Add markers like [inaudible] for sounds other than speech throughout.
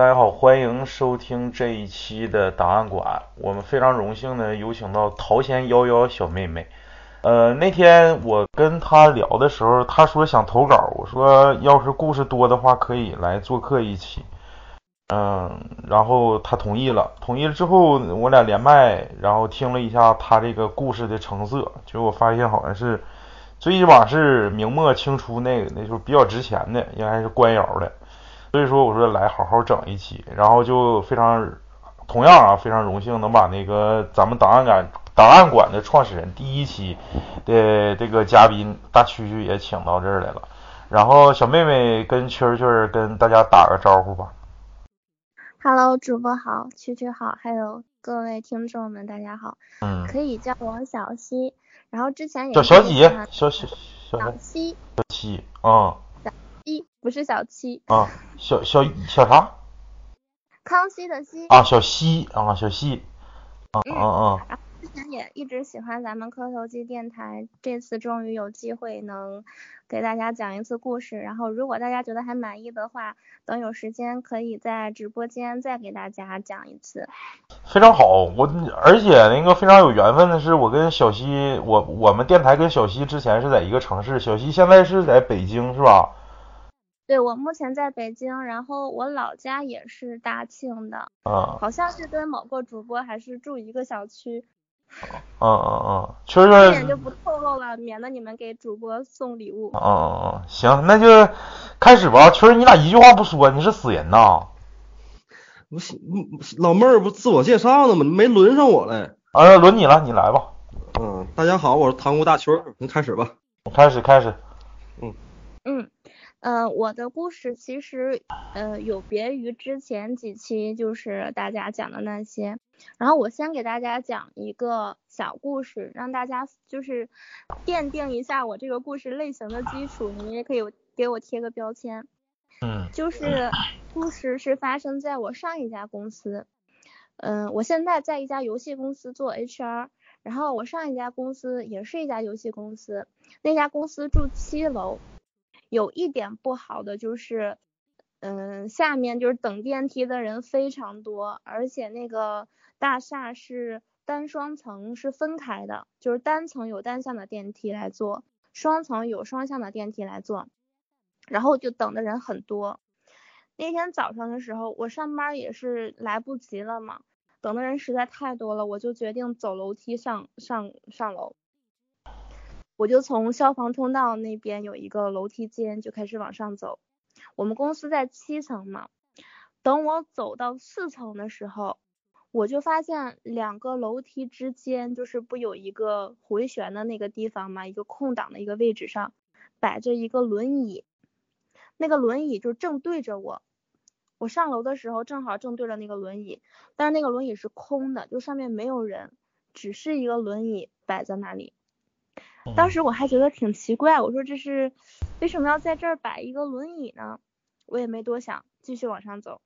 大家好，欢迎收听这一期的档案馆。我们非常荣幸的有请到桃仙幺幺小妹妹。呃，那天我跟她聊的时候，她说想投稿，我说要是故事多的话，可以来做客一期。嗯，然后她同意了。同意了之后，我俩连麦，然后听了一下她这个故事的成色，结果发现好像是最起码是明末清初那个那时候比较值钱的，应该是官窑的。所以说，我说来好好整一期，然后就非常同样啊，非常荣幸能把那个咱们档案馆档案馆的创始人第一期的这个嘉宾大蛐蛐也请到这儿来了。然后小妹妹跟蛐蛐跟大家打个招呼吧。Hello，主播好，蛐蛐好，还有各位听众们，大家好。嗯。可以叫我小西，然后之前也叫小几？小小小西。小七啊。七不是小七啊，小小小啥？康熙的熙啊，小西啊，小西啊啊啊！之前也一直喜欢咱们磕头机电台，这次终于有机会能给大家讲一次故事。然后如果大家觉得还满意的话，等有时间可以在直播间再给大家讲一次。非常好，我而且那个非常有缘分的是，我跟小西，我我们电台跟小西之前是在一个城市，小西现在是在北京，是吧？对我目前在北京，然后我老家也是大庆的，啊，好像是跟某个主播还是住一个小区。嗯嗯嗯，确实。这点就不透露了，免得你们给主播送礼物。嗯嗯嗯，行，那就开始吧。确实，你俩一句话不说，你是死人呐？不，老妹儿不自我介绍呢吗？没轮上我嘞。啊，轮你了，你来吧。嗯，大家好，我是塘沽大蛐儿，您开始吧。开始，开始。嗯嗯。呃，我的故事其实呃有别于之前几期，就是大家讲的那些。然后我先给大家讲一个小故事，让大家就是奠定一下我这个故事类型的基础。你们也可以给我贴个标签。嗯。就是故事是发生在我上一家公司。嗯，我现在在一家游戏公司做 HR，然后我上一家公司也是一家游戏公司，那家公司住七楼。有一点不好的就是，嗯，下面就是等电梯的人非常多，而且那个大厦是单双层是分开的，就是单层有单向的电梯来坐，双层有双向的电梯来坐，然后就等的人很多。那天早上的时候，我上班也是来不及了嘛，等的人实在太多了，我就决定走楼梯上上上楼。我就从消防通道那边有一个楼梯间就开始往上走。我们公司在七层嘛，等我走到四层的时候，我就发现两个楼梯之间就是不有一个回旋的那个地方嘛，一个空档的一个位置上摆着一个轮椅，那个轮椅就正对着我。我上楼的时候正好正对着那个轮椅，但是那个轮椅是空的，就上面没有人，只是一个轮椅摆在那里。当时我还觉得挺奇怪，我说这是为什么要在这儿摆一个轮椅呢？我也没多想，继续往上走。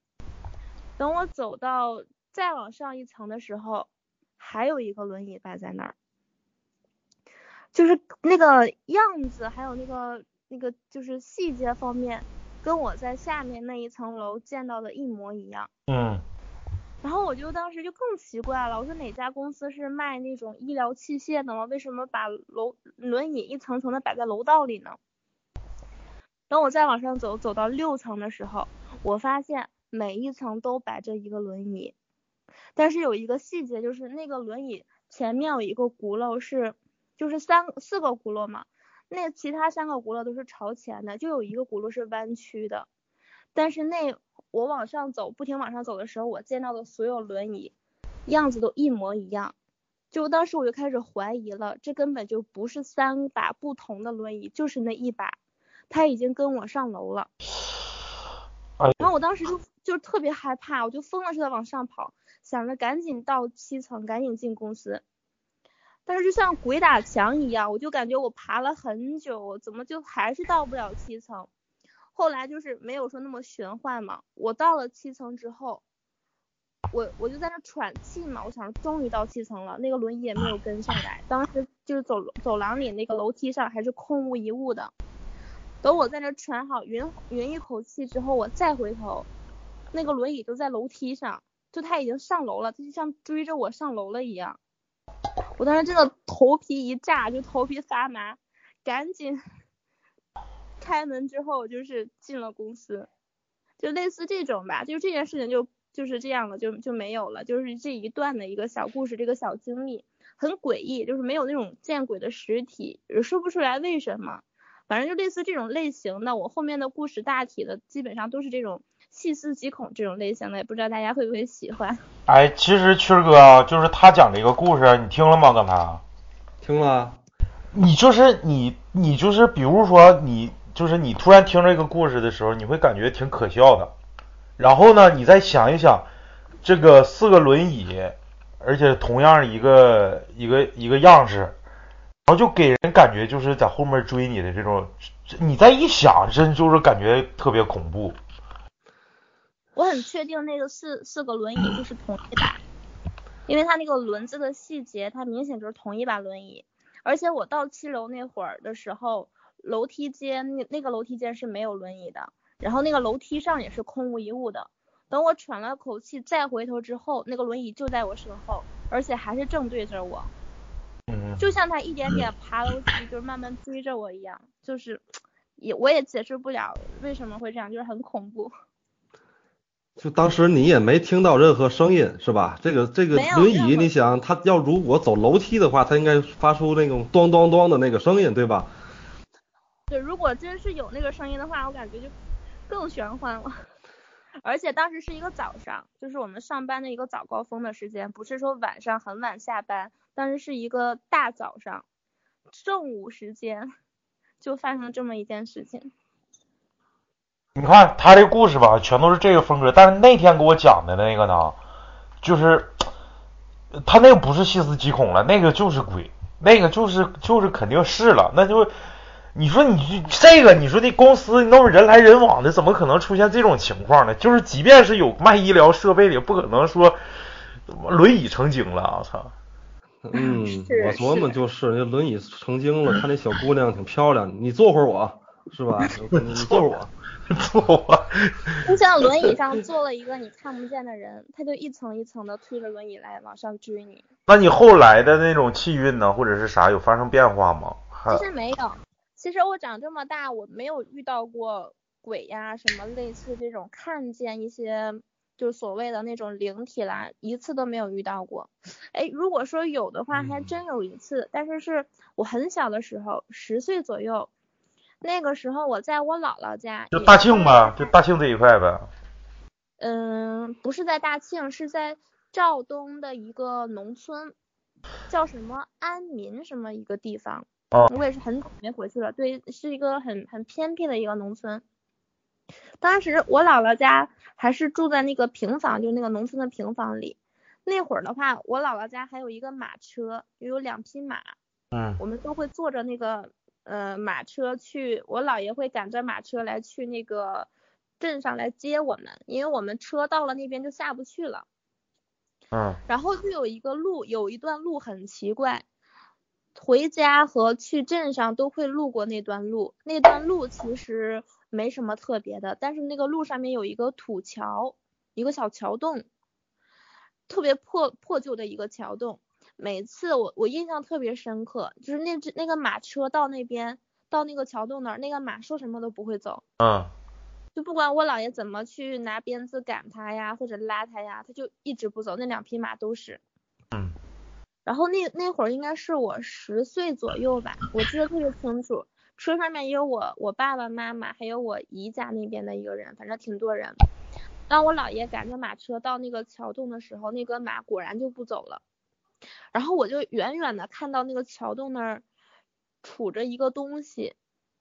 等我走到再往上一层的时候，还有一个轮椅摆在那儿，就是那个样子，还有那个那个就是细节方面，跟我在下面那一层楼见到的一模一样。嗯。然后我就当时就更奇怪了，我说哪家公司是卖那种医疗器械的吗？为什么把楼轮椅一层层的摆在楼道里呢？等我再往上走，走到六层的时候，我发现每一层都摆着一个轮椅，但是有一个细节，就是那个轮椅前面有一个轱辘是，就是三四个轱辘嘛，那其他三个轱辘都是朝前的，就有一个轱辘是弯曲的，但是那。我往上走，不停往上走的时候，我见到的所有轮椅样子都一模一样，就当时我就开始怀疑了，这根本就不是三把不同的轮椅，就是那一把，他已经跟我上楼了。然后我当时就就特别害怕，我就疯了似的往上跑，想着赶紧到七层，赶紧进公司。但是就像鬼打墙一样，我就感觉我爬了很久，怎么就还是到不了七层？后来就是没有说那么玄幻嘛，我到了七层之后，我我就在那喘气嘛，我想终于到七层了，那个轮椅也没有跟上来，当时就是走走廊里那个楼梯上还是空无一物的，等我在那喘好匀匀一口气之后，我再回头，那个轮椅就在楼梯上，就他已经上楼了，他就像追着我上楼了一样。我当时真的头皮一炸，就头皮发麻，赶紧开门之后就是进了公司，就类似这种吧，就这件事情就就是这样了，就就没有了，就是这一段的一个小故事，这个小经历很诡异，就是没有那种见鬼的实体，说不出来为什么，反正就类似这种类型的，我后面的故事大体的基本上都是这种细思极恐这种类型的，也不知道大家会不会喜欢。[laughs] 哎，其实曲儿哥就是他讲这个故事，你听了吗？刚才？听了。你就是你，你就是比如说你，就是你突然听这个故事的时候，你会感觉挺可笑的。然后呢，你再想一想，这个四个轮椅，而且同样一个一个一个样式，然后就给人感觉就是在后面追你的这种，你再一想，真就是感觉特别恐怖。我很确定那个四四个轮椅就是同一把，因为它那个轮子的细节，它明显就是同一把轮椅。而且我到七楼那会儿的时候，楼梯间那那个楼梯间是没有轮椅的，然后那个楼梯上也是空无一物的。等我喘了口气再回头之后，那个轮椅就在我身后，而且还是正对着我，就像他一点点爬楼梯，就是慢慢追着我一样，就是也我也解释不了为什么会这样，就是很恐怖。[laughs] 就当时你也没听到任何声音是吧？这个这个轮椅，你想他要如果走楼梯的话，他应该发出那种咚咚咚的那个声音，对吧？如果真是有那个声音的话，我感觉就更玄幻了。而且当时是一个早上，就是我们上班的一个早高峰的时间，不是说晚上很晚下班，当时是一个大早上，正午时间就发生这么一件事情。你看他这故事吧，全都是这个风格。但是那天给我讲的那个呢，就是他那个不是细思极恐了，那个就是鬼，那个就是就是肯定是了。那就你说你这个，你说这公司那么人来人往的，怎么可能出现这种情况呢？就是即便是有卖医疗设备的，也不可能说轮椅成精了。我操！嗯，我琢磨就是那轮椅成精了，看那小姑娘挺漂亮，你坐会儿我是吧？你坐会儿我。坐，就像轮椅上坐了一个你看不见的人，他就一层一层的推着轮椅来往上追你。那你后来的那种气运呢，或者是啥有发生变化吗？其实没有，其实我长这么大，我没有遇到过鬼呀什么类似这种看见一些就是所谓的那种灵体啦，一次都没有遇到过。哎，如果说有的话，还真有一次，但是是我很小的时候，十岁左右。那个时候我在我姥姥家，就大庆吧，就大庆这一块呗。嗯，不是在大庆，是在肇东的一个农村，叫什么安民什么一个地方。哦。我也是很久没回去了，对，是一个很很偏僻的一个农村。当时我姥姥家还是住在那个平房，就那个农村的平房里。那会儿的话，我姥姥家还有一个马车，有两匹马。嗯。我们都会坐着那个。呃，马车去，我姥爷会赶着马车来去那个镇上来接我们，因为我们车到了那边就下不去了。嗯。然后就有一个路，有一段路很奇怪，回家和去镇上都会路过那段路。那段路其实没什么特别的，但是那个路上面有一个土桥，一个小桥洞，特别破破旧的一个桥洞。每次我我印象特别深刻，就是那只那个马车到那边到那个桥洞那儿，那个马说什么都不会走，嗯，就不管我姥爷怎么去拿鞭子赶它呀，或者拉它呀，它就一直不走。那两匹马都是，嗯，然后那那会儿应该是我十岁左右吧，我记得特别清楚，车上面也有我我爸爸妈妈还有我姨家那边的一个人，反正挺多人。当我姥爷赶着马车到那个桥洞的时候，那个马果然就不走了。然后我就远远的看到那个桥洞那儿杵着一个东西，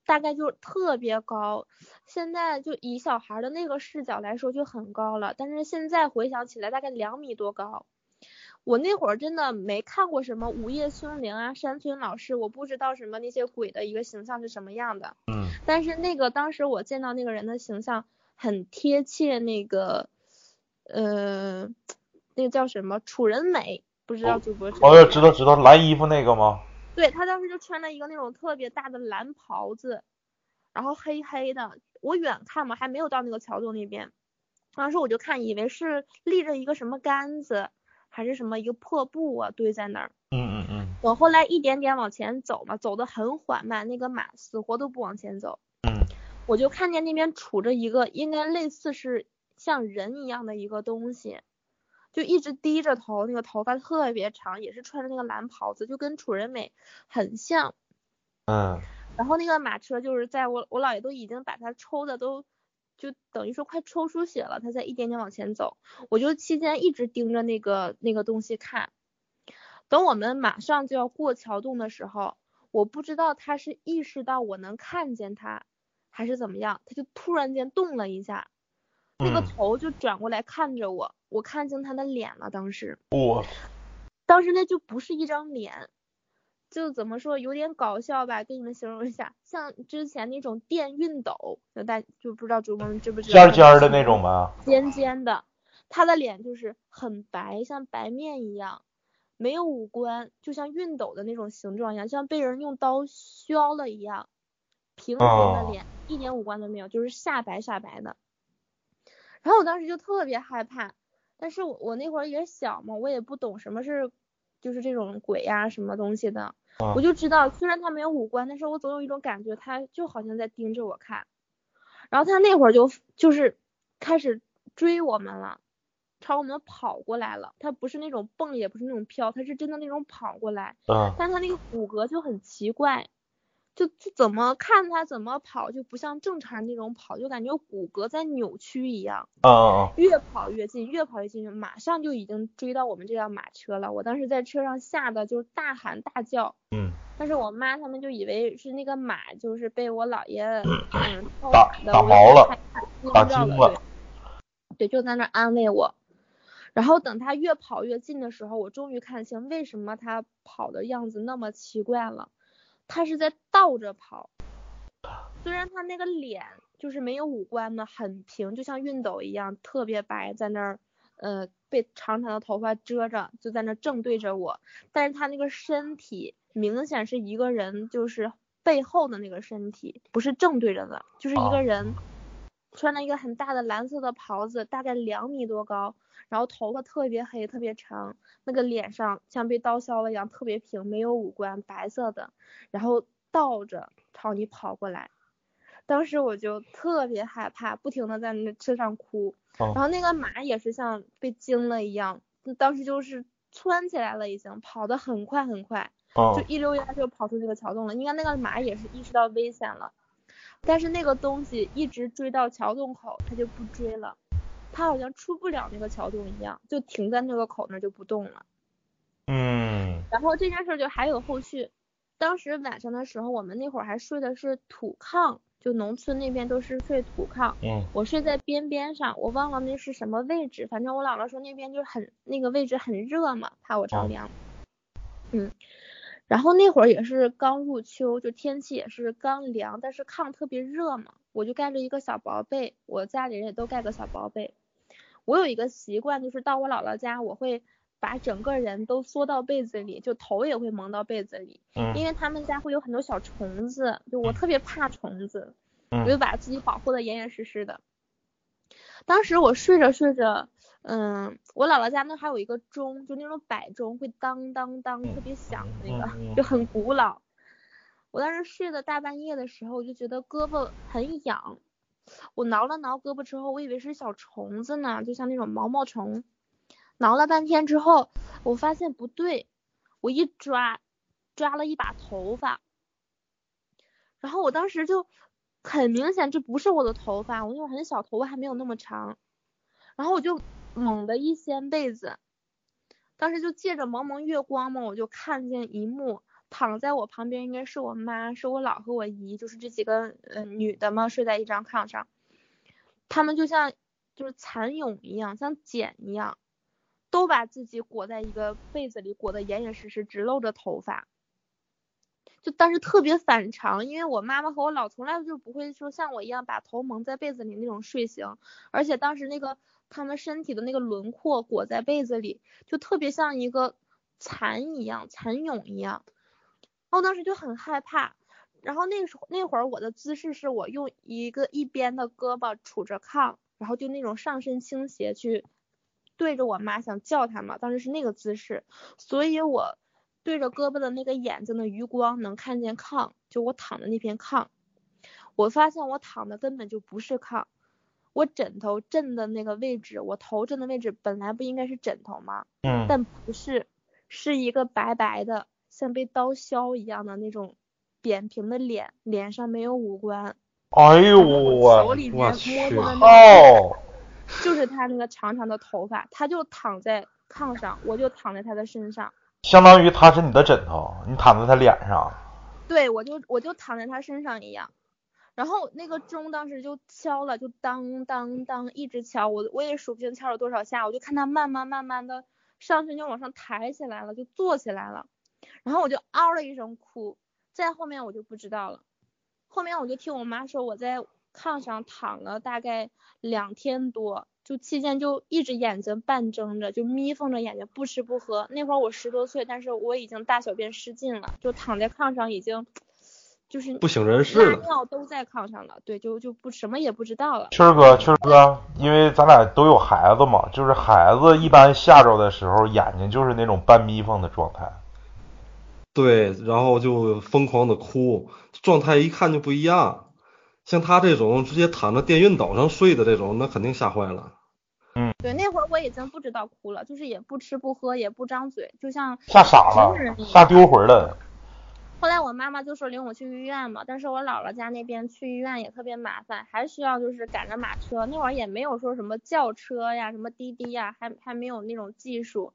大概就特别高。现在就以小孩的那个视角来说就很高了，但是现在回想起来大概两米多高。我那会儿真的没看过什么午夜凶铃啊、山村老师，我不知道什么那些鬼的一个形象是什么样的。嗯。但是那个当时我见到那个人的形象很贴切，那个呃，那个叫什么楚人美。不知道主播知道？哦，知道知道，蓝衣服那个吗？对他当时就穿了一个那种特别大的蓝袍子，然后黑黑的。我远看嘛，还没有到那个桥洞那边，当时我就看，以为是立着一个什么杆子，还是什么一个破布啊堆在那儿。嗯嗯嗯。我后来一点点往前走嘛，走得很缓慢，那个马死活都不往前走。嗯。我就看见那边杵着一个，应该类似是像人一样的一个东西，就一直低着头，那个头发特别长，也是穿着那个蓝袍子，就跟楚人美很像。嗯。然后那个马车就是在我我姥爷都已经把它抽的都。就等于说快抽出血了，他在一点点往前走，我就期间一直盯着那个那个东西看。等我们马上就要过桥洞的时候，我不知道他是意识到我能看见他，还是怎么样，他就突然间动了一下，那个头就转过来看着我，我看清他的脸了。当时，我，当时那就不是一张脸。就怎么说有点搞笑吧，跟你们形容一下，像之前那种电熨斗，就大就不知道主播们知不知道？尖尖的那种吗？尖尖的，他的脸就是很白，像白面一样，没有五官，就像熨斗的那种形状一样，像被人用刀削了一样，平平的脸，一点五官都没有，就是煞白煞白的。然后我当时就特别害怕，但是我我那会儿也小嘛，我也不懂什么是就是这种鬼呀什么东西的。我就知道，虽然他没有五官，但是我总有一种感觉，他就好像在盯着我看。然后他那会儿就就是开始追我们了，朝我们跑过来了。他不是那种蹦，也不是那种飘，他是真的那种跑过来。嗯。但他那个骨骼就很奇怪。就就怎么看他怎么跑就不像正常那种跑，就感觉骨骼在扭曲一样。啊啊越跑越近，越跑越近，马上就已经追到我们这辆马车了。我当时在车上吓得就大喊大叫。嗯。但是我妈他们就以为是那个马就是被我姥爷嗯打打毛了，打惊了。对，就在那安慰我。然后等他越跑越近的时候，我终于看清为什么他跑的样子那么奇怪了。他是在倒着跑，虽然他那个脸就是没有五官的，很平，就像熨斗一样，特别白，在那儿，呃，被长长的头发遮着，就在那正对着我，但是他那个身体明显是一个人，就是背后的那个身体，不是正对着的，就是一个人。穿了一个很大的蓝色的袍子，大概两米多高，然后头发特别黑，特别长，那个脸上像被刀削了一样，特别平，没有五官，白色的，然后倒着朝你跑过来，当时我就特别害怕，不停的在那车上哭，然后那个马也是像被惊了一样，当时就是窜起来了，已经跑得很快很快，就一溜烟就跑出这个桥洞了，应该那个马也是意识到危险了。但是那个东西一直追到桥洞口，它就不追了，它好像出不了那个桥洞一样，就停在那个口那就不动了。嗯。然后这件事就还有后续，当时晚上的时候，我们那会儿还睡的是土炕，就农村那边都是睡土炕。嗯。我睡在边边上，我忘了那是什么位置，反正我姥姥说那边就很那个位置很热嘛，怕我着凉。嗯。然后那会儿也是刚入秋，就天气也是刚凉，但是炕特别热嘛，我就盖着一个小薄被，我家里人也都盖个小薄被。我有一个习惯，就是到我姥姥家，我会把整个人都缩到被子里，就头也会蒙到被子里，因为他们家会有很多小虫子，就我特别怕虫子，我就把自己保护的严严实实的。当时我睡着睡着。嗯，我姥姥家那还有一个钟，就那种摆钟，会当当当特别响的那个，就很古老。我当时睡的大半夜的时候，我就觉得胳膊很痒，我挠了挠胳膊之后，我以为是小虫子呢，就像那种毛毛虫。挠了半天之后，我发现不对，我一抓，抓了一把头发，然后我当时就很明显这不是我的头发，我那会很小，头发还没有那么长，然后我就。猛地一掀被子，当时就借着蒙蒙月光嘛，我就看见一幕，躺在我旁边应该是我妈，是我姥和我姨，就是这几个呃女的嘛，睡在一张炕上，她们就像就是蚕蛹一样，像茧一样，都把自己裹在一个被子里，裹得严严实实，只露着头发。就但是特别反常，因为我妈妈和我姥从来就不会说像我一样把头蒙在被子里那种睡型，而且当时那个。他们身体的那个轮廓裹在被子里，就特别像一个蚕一样，蚕蛹一样。我当时就很害怕。然后那时候那会儿我的姿势是我用一个一边的胳膊杵着炕，然后就那种上身倾斜去对着我妈想叫她嘛，当时是那个姿势，所以我对着胳膊的那个眼睛的余光能看见炕，就我躺的那片炕，我发现我躺的根本就不是炕，我枕头枕的那个位置，我头枕的位置本来不应该是枕头吗？嗯，但不是，是一个白白的像被刀削一样的那种扁平的脸，脸上没有五官。哎呦我手里面摸着的那靠！就是他那个长长的头发，他就躺在炕上，我就躺在他的身上。相当于他是你的枕头，你躺在他脸上。对，我就我就躺在他身上一样。然后那个钟当时就敲了，就当当当一直敲，我我也数不清敲了多少下，我就看他慢慢慢慢的上身就往上抬起来了，就坐起来了。然后我就嗷了一声哭，再后面我就不知道了。后面我就听我妈说，我在炕上躺了大概两天多，就期间就一直眼睛半睁着，就眯缝着眼睛，不吃不喝。那会儿我十多岁，但是我已经大小便失禁了，就躺在炕上已经就是不省人事了，尿都在炕上了，对，就就不什么也不知道了。秋哥，秋哥，因为咱俩都有孩子嘛，就是孩子一般吓着的时候，眼睛就是那种半眯缝的状态。对，然后就疯狂的哭，状态一看就不一样。像他这种直接躺在电熨斗上睡的这种，那肯定吓坏了。嗯，对，那会儿我已经不知道哭了，就是也不吃不喝，也不张嘴，就像吓傻了，吓丢魂了。后来我妈妈就说领我去医院嘛，但是我姥姥家那边去医院也特别麻烦，还需要就是赶着马车，那会儿也没有说什么轿车呀、什么滴滴呀，还还没有那种技术。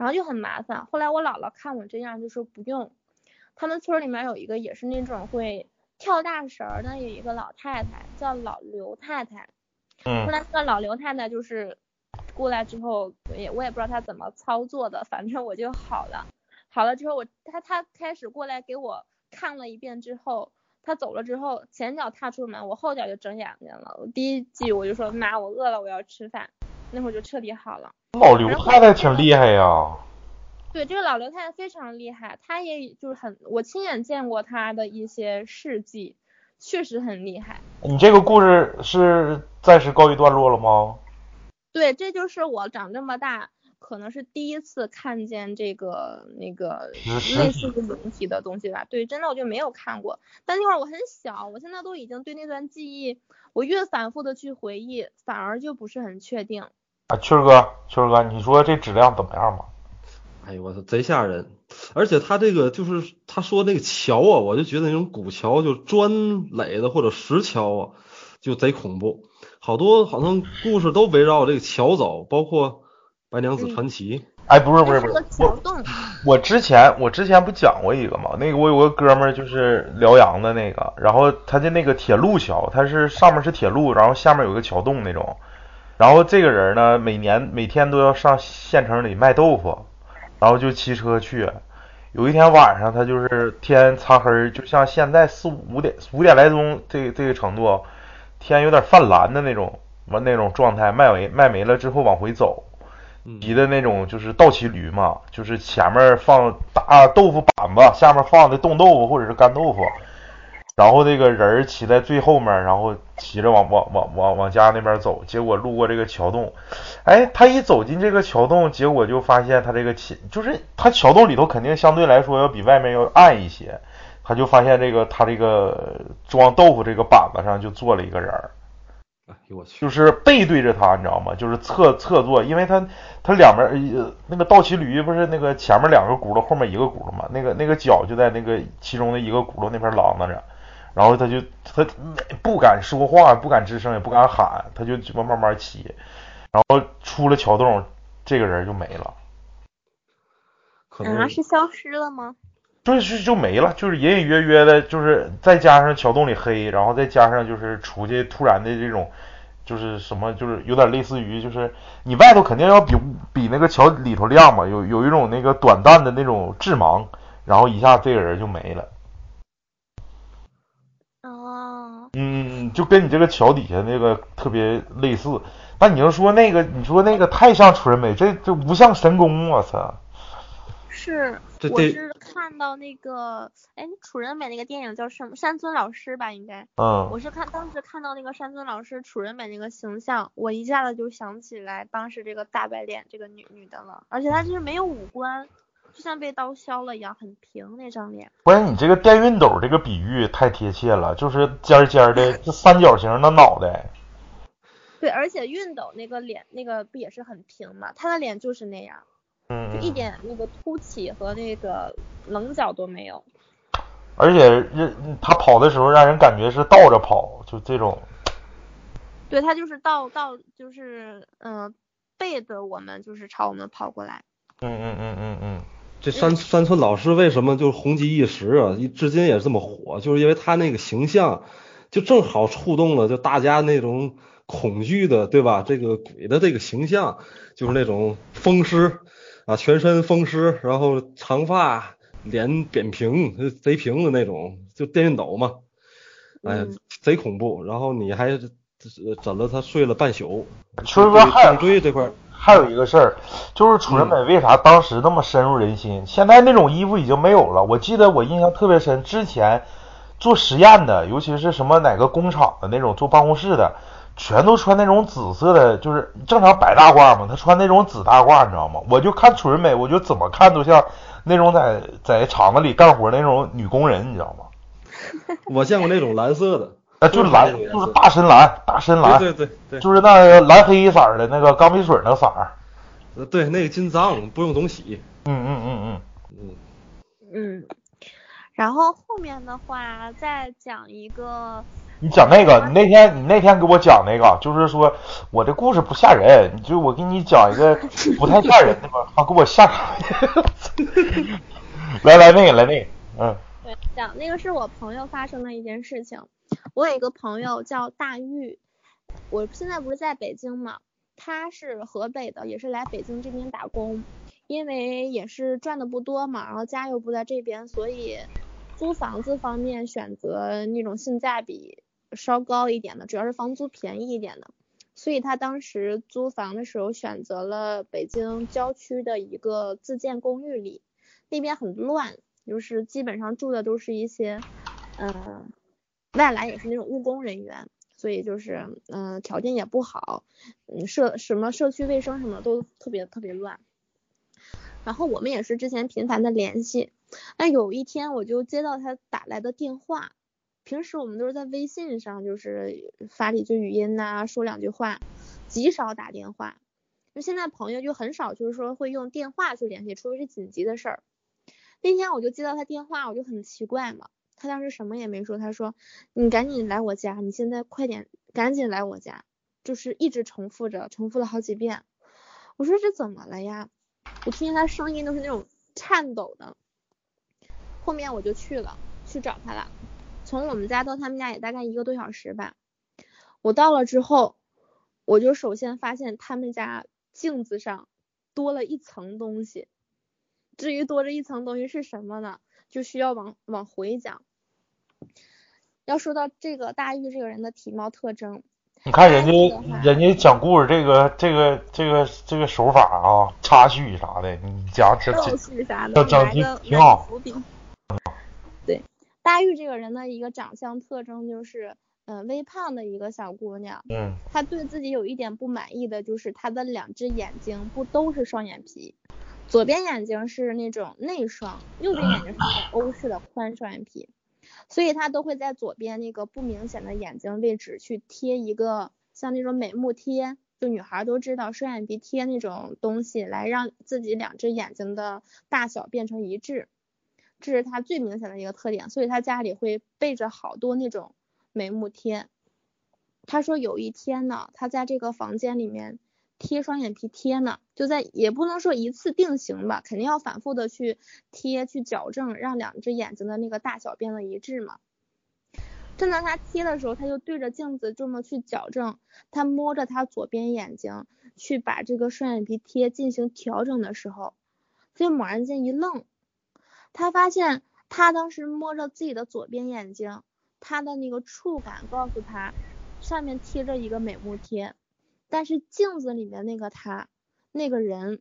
然后就很麻烦，后来我姥姥看我这样就说不用。他们村里面有一个也是那种会跳大绳的，有一个老太太叫老刘太太。嗯。后来那个老刘太太就是过来之后，也我也不知道她怎么操作的，反正我就好了。好了之后，我她她开始过来给我看了一遍之后，她走了之后，前脚踏出门，我后脚就睁眼睛了。我第一句我就说妈，我饿了，我要吃饭。那会儿就彻底好了。老刘太太挺厉害呀。对，这个老刘太太非常厉害，她也就是很，我亲眼见过她的一些事迹，确实很厉害。你这个故事是暂时告一段落了吗？对，这就是我长这么大可能是第一次看见这个那个类似于灵体的东西吧。对，真的我就没有看过，但那会儿我很小，我现在都已经对那段记忆，我越反复的去回忆，反而就不是很确定。啊，秋儿哥，秋儿哥，你说这质量怎么样嘛？哎呦我操，贼吓人！而且他这个就是他说那个桥啊，我就觉得那种古桥，就砖垒的或者石桥啊，就贼恐怖。好多好像故事都围绕这个桥走，包括《白娘子传奇》。哎，不是不是不是，我我之前我之前不讲过一个吗？那个我有个哥们儿就是辽阳的那个，然后他的那个铁路桥，他是上面是铁路，然后下面有个桥洞那种。然后这个人呢，每年每天都要上县城里卖豆腐，然后就骑车去。有一天晚上，他就是天擦黑，就像现在四五点五点来钟这这个程度，天有点泛蓝的那种完那种状态，卖没卖没了之后往回走，骑的那种就是倒骑驴嘛，就是前面放大豆腐板子，下面放的冻豆腐或者是干豆腐。然后那个人骑在最后面，然后骑着往往往往往家那边走，结果路过这个桥洞，哎，他一走进这个桥洞，结果就发现他这个桥就是他桥洞里头肯定相对来说要比外面要暗一些，他就发现这个他这个装豆腐这个板子上就坐了一个人儿，我去，就是背对着他，你知道吗？就是侧侧坐，因为他他两边那个倒骑驴不是那个前面两个轱辘，后面一个轱辘嘛，那个那个脚就在那个其中的一个轱辘那边啷当着。然后他就他不敢说话，不敢吱声，也不敢喊，他就慢慢慢骑，然后出了桥洞，这个人就没了。啊，是消失了吗？就是就没了，就是隐隐约约的，就是再加上桥洞里黑，然后再加上就是出去突然的这种，就是什么，就是有点类似于，就是你外头肯定要比比那个桥里头亮嘛，有有一种那个短暂的那种致盲，然后一下这个人就没了。嗯，就跟你这个桥底下那个特别类似，但你要说那个，你说那个太像春美，这这不像神功，我操！是我是看到那个，哎，楚人美那个电影叫什么？山村老师吧，应该。嗯我是看当时看到那个山村老师楚人美那个形象，我一下子就想起来当时这个大白脸这个女女的了，而且她就是没有五官，就像被刀削了一样，很平那张脸。不是你这个电熨斗这个比喻太贴切了，就是尖尖的 [laughs] 这三角形的脑袋。对，而且熨斗那个脸那个不也是很平嘛？他的脸就是那样，嗯，就一点那个凸起和那个棱角都没有。而且人他跑的时候让人感觉是倒着跑，就这种。对，他就是倒倒就是嗯、呃背着我们就是朝我们跑过来。嗯嗯嗯嗯嗯。这山山村老师为什么就是红极一时啊？一至今也是这么火，就是因为他那个形象，就正好触动了就大家那种恐惧的，对吧？这个鬼的这个形象，就是那种风湿啊，全身风湿，然后长发，脸扁平，呃贼平的那种，就电熨斗嘛，哎呀嗯，贼恐怖。然后你还呃整了他睡了半宿，秋儿哥还有颈椎这块儿。还有一个事儿，就是楚人美为啥当时那么深入人心？现在那种衣服已经没有了。我记得我印象特别深，之前做实验的，尤其是什么哪个工厂的那种做办公室的，全都穿那种紫色的，就是正常白大褂嘛，他穿那种紫大褂，你知道吗？我就看楚人美，我就怎么看都像那种在在厂子里干活那种女工人，你知道吗？[laughs] 我见过那种蓝色的，啊，就是蓝，就是大深蓝，大深蓝，对对对对，就是那个蓝黑色儿的那个钢笔水那个色儿。呃对，那个金脏不用总洗。嗯嗯嗯嗯。嗯，嗯，然后后面的话再讲一个，你讲那个，你那天你那天给我讲那个，就是说我这故事不吓人，就我给你讲一个 [laughs] 不太吓人的吧，啊给我吓。[laughs] 来来那个来那个，嗯对，讲那个是我朋友发生的一件事情。我有一个朋友叫大玉，我现在不是在北京嘛，他是河北的，也是来北京这边打工，因为也是赚的不多嘛，然后家又不在这边，所以租房子方面选择那种性价比稍高一点的，主要是房租便宜一点的。所以他当时租房的时候选择了北京郊区的一个自建公寓里，那边很乱，就是基本上住的都是一些，嗯、外来也是那种务工人员，所以就是嗯、条件也不好，嗯社什么社区卫生什么都特别特别乱。然后我们也是之前频繁的联系，那有一天我就接到他打来的电话，平时我们都是在微信上就是发几句语音呐、说两句话，极少打电话。就现在朋友就很少，就是说会用电话去联系，除非是紧急的事儿。那天我就接到他电话，我就很奇怪嘛。他当时什么也没说，他说：“你赶紧来我家，你现在快点，赶紧来我家。”就是一直重复着，重复了好几遍。我说这怎么了呀？我听见他声音都是那种颤抖的。后面我就去了，去找他了。从我们家到他们家也大概一个多小时吧。我到了之后，我就首先发现他们家镜子上多了一层东西。至于多这一层东西是什么呢？就需要往往回讲。要说到这个大玉这个人的体貌特征，你看人家人家讲故事这个这个这个这个手法啊，插叙啥的，你讲这倒这叙啥的，这挺挺好。对，大玉这个人的一个长相特征就是，嗯、微胖的一个小姑娘。嗯她对自己有一点不满意的就是她的两只眼睛不都是双眼皮，左边眼睛是那种内双，右边眼睛是那种欧式的宽双眼皮，所以她都会在左边那个不明显的眼睛位置去贴一个像那种美目贴，就女孩都知道双眼皮贴那种东西，来让自己两只眼睛的大小变成一致，这是她最明显的一个特点，所以她家里会备着好多那种美目贴。他说有一天呢，他在这个房间里面贴双眼皮贴呢，就在也不能说一次定型吧，肯定要反复的去贴去矫正，让两只眼睛的那个大小变得一致嘛。正在他贴的时候，他就对着镜子这么去矫正，他摸着他左边眼睛去把这个双眼皮贴进行调整的时候，他就猛然间一愣，他发现他当时摸着自己的左边眼睛，他的那个触感告诉他上面贴着一个美目贴，但是镜子里面那个他那个人，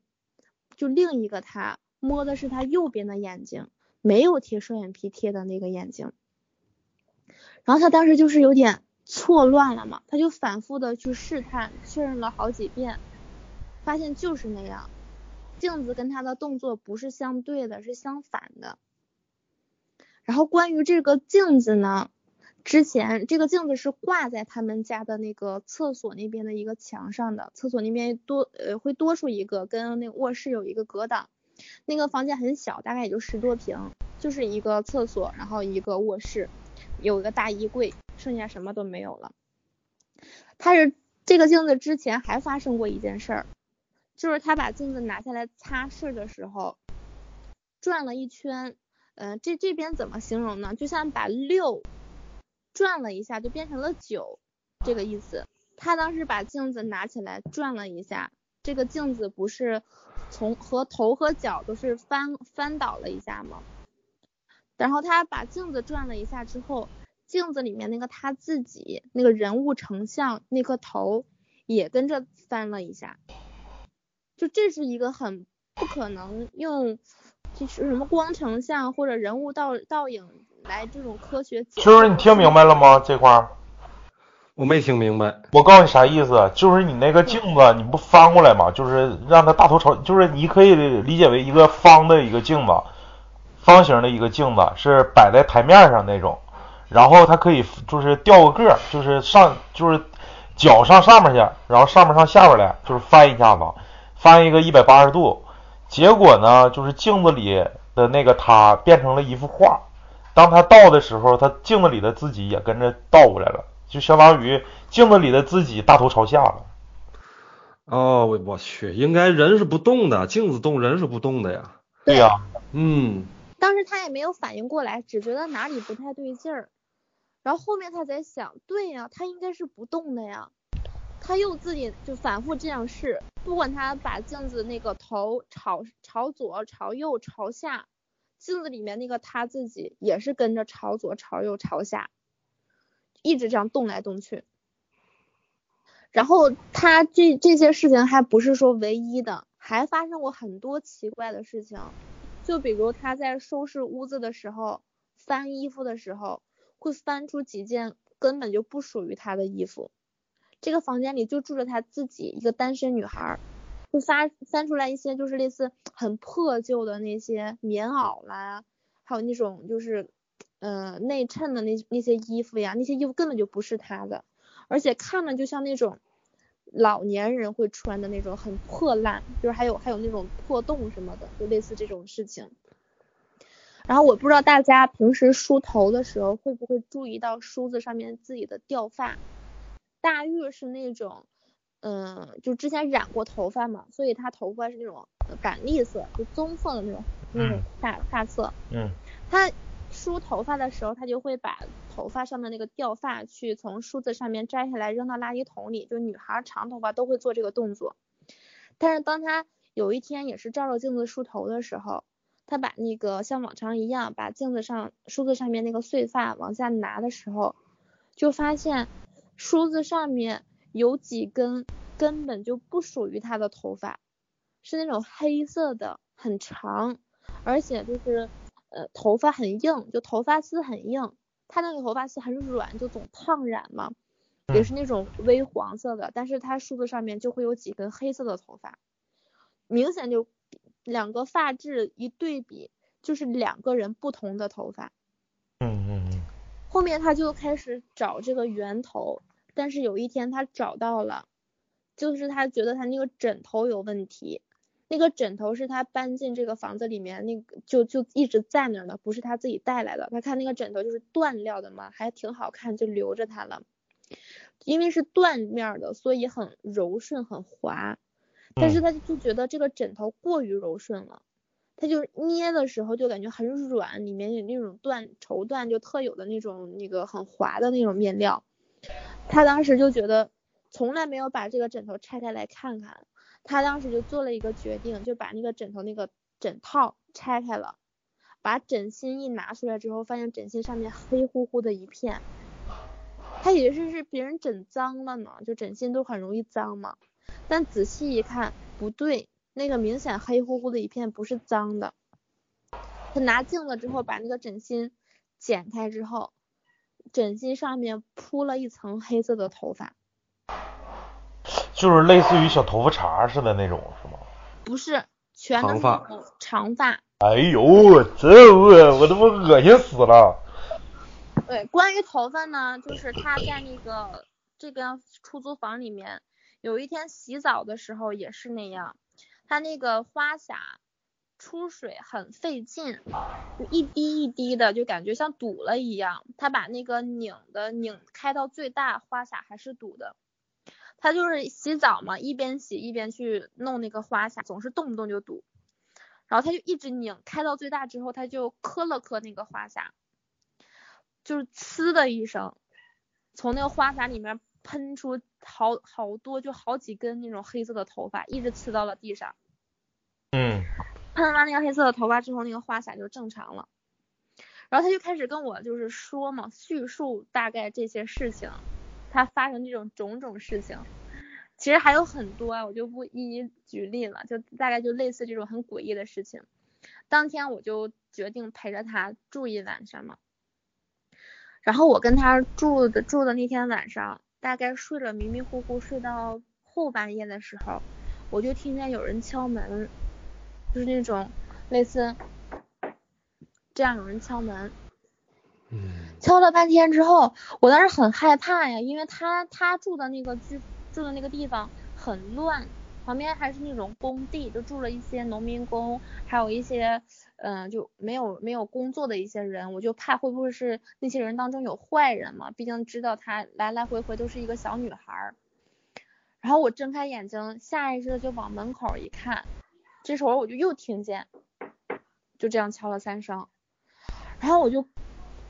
就另一个他摸的是他右边的眼睛，没有贴双眼皮贴的那个眼睛。然后他当时就是有点错乱了嘛，他就反复的去试探，确认了好几遍，发现就是那样，镜子跟他的动作不是相对的，是相反的。然后关于这个镜子呢，之前这个镜子是挂在他们家的那个厕所那边的一个墙上的，厕所那边多呃会多出一个，跟那个卧室有一个隔挡。那个房间很小，大概也就十多平，就是一个厕所，然后一个卧室，有一个大衣柜，剩下什么都没有了。他是这个镜子之前还发生过一件事儿，就是他把镜子拿下来擦拭的时候，转了一圈，嗯，这这边怎么形容呢？就像把六转了一下，就变成了九，这个意思。他当时把镜子拿起来转了一下，这个镜子不是。从和头和脚都是翻翻倒了一下吗，然后他把镜子转了一下之后，镜子里面那个他自己那个人物成像那颗头也跟着翻了一下，就这是一个很不可能用就是什么光成像或者人物倒倒影来这种科学。就是你听明白了吗？这块儿。我没听明白，我告诉你啥意思，就是你那个镜子你不翻过来吗？就是让它大头朝，就是你可以理解为一个方的一个镜子，方形的一个镜子是摆在台面上那种，然后它可以就是掉个个，就是上就是脚上上面去，然后上面上下边来，就是翻一下子，翻一个一百八十度，结果呢，就是镜子里的那个他变成了一幅画，当他倒的时候，他镜子里的自己也跟着倒过来了。就相当于镜子里的自己大头朝下了。哦，我我去，应该人是不动的，镜子动，人是不动的呀。对呀，嗯。当时他也没有反应过来，只觉得哪里不太对劲儿。然后后面他在想，对呀，他应该是不动的呀。他又自己就反复这样试，不管他把镜子那个头朝朝左、朝右、朝下，镜子里面那个他自己也是跟着朝左、朝右、朝下。一直这样动来动去，然后他这这些事情还不是说唯一的，还发生过很多奇怪的事情。就比如他在收拾屋子的时候，翻衣服的时候，会翻出几件根本就不属于他的衣服。这个房间里就住着他自己一个单身女孩，会翻翻出来一些就是类似很破旧的那些棉袄啦，还有那种就是。嗯，内衬的那那些衣服呀，那些衣服根本就不是他的，而且看着就像那种老年人会穿的那种很破烂，就是还有还有那种破洞什么的，就类似这种事情。然后我不知道大家平时梳头的时候会不会注意到梳子上面自己的掉发。大玉是那种，嗯，就之前染过头发嘛，所以他头发是那种橄栗色，就棕色的那种那种发发色。嗯。他。梳头发的时候，他就会把头发上的那个掉发去从梳子上面摘下来扔到垃圾桶里。就女孩长头发都会做这个动作。但是当他有一天也是照着镜子梳头的时候，他把那个像往常一样把镜子上梳子上面那个碎发往下拿的时候，就发现梳子上面有几根根本就不属于他的头发，是那种黑色的，很长，而且就是。呃，头发很硬，就头发丝很硬，他那个头发丝很软，就总烫染嘛，也是那种微黄色的，但是他梳子上面就会有几根黑色的头发，明显就两个发质一对比，就是两个人不同的头发。嗯嗯嗯。后面他就开始找这个源头，但是有一天他找到了，就是他觉得他那个枕头有问题。那个枕头是他搬进这个房子里面，那个就就一直在那儿呢，不是他自己带来的。他看那个枕头就是缎料的嘛，还挺好看，就留着它了。因为是缎面的，所以很柔顺很滑。但是他就觉得这个枕头过于柔顺了，他就捏的时候就感觉很软，里面有那种缎绸缎就特有的那种那个很滑的那种面料。他当时就觉得从来没有把这个枕头拆开来看看。他当时就做了一个决定，就把那个枕头那个枕套拆开了，把枕芯一拿出来之后，发现枕芯上面黑乎乎的一片，他以为是是别人枕脏了呢，就枕芯都很容易脏嘛，但仔细一看不对，那个明显黑乎乎的一片不是脏的。他拿镜子之后把那个枕芯剪开之后，枕巾上面铺了一层黑色的头发。就是类似于小头发茬似的那种，是吗？不是，全都是长发。哎呦，真恶我他妈恶心死了！对，关于头发呢，就是他在那个这个出租房里面，有一天洗澡的时候也是那样，他那个花洒出水很费劲，就一滴一滴的，就感觉像堵了一样。他把那个拧的拧开到最大，花洒还是堵的。他就是洗澡嘛，一边洗一边去弄那个花洒，总是动不动就堵。然后他就一直拧，开到最大之后，他就磕了磕那个花洒，就是呲的一声，从那个花洒里面喷出好好多，就好几根那种黑色的头发，一直呲到了地上。喷完那个黑色的头发之后，那个花洒就正常了。然后他就开始跟我就是说嘛，叙述大概这些事情，他发生这种种种事情。其实还有很多啊，我就不一一举例了，就大概就类似这种很诡异的事情。当天我就决定陪着他住一晚上嘛。然后我跟他住的住的那天晚上，大概睡了迷迷糊糊，睡到后半夜的时候，我就听见有人敲门，就是那种类似这样有人敲门。嗯敲了半天之后，我当时很害怕呀，因为他他住的那个居住的那个地方很乱，旁边还是那种工地，就住了一些农民工，还有一些嗯、呃就没有没有工作的一些人，我就怕会不会是那些人当中有坏人嘛，毕竟知道他来来回回都是一个小女孩儿。然后我睁开眼睛，下意识的就往门口一看，这时候我就又听见，就这样敲了三声，然后我就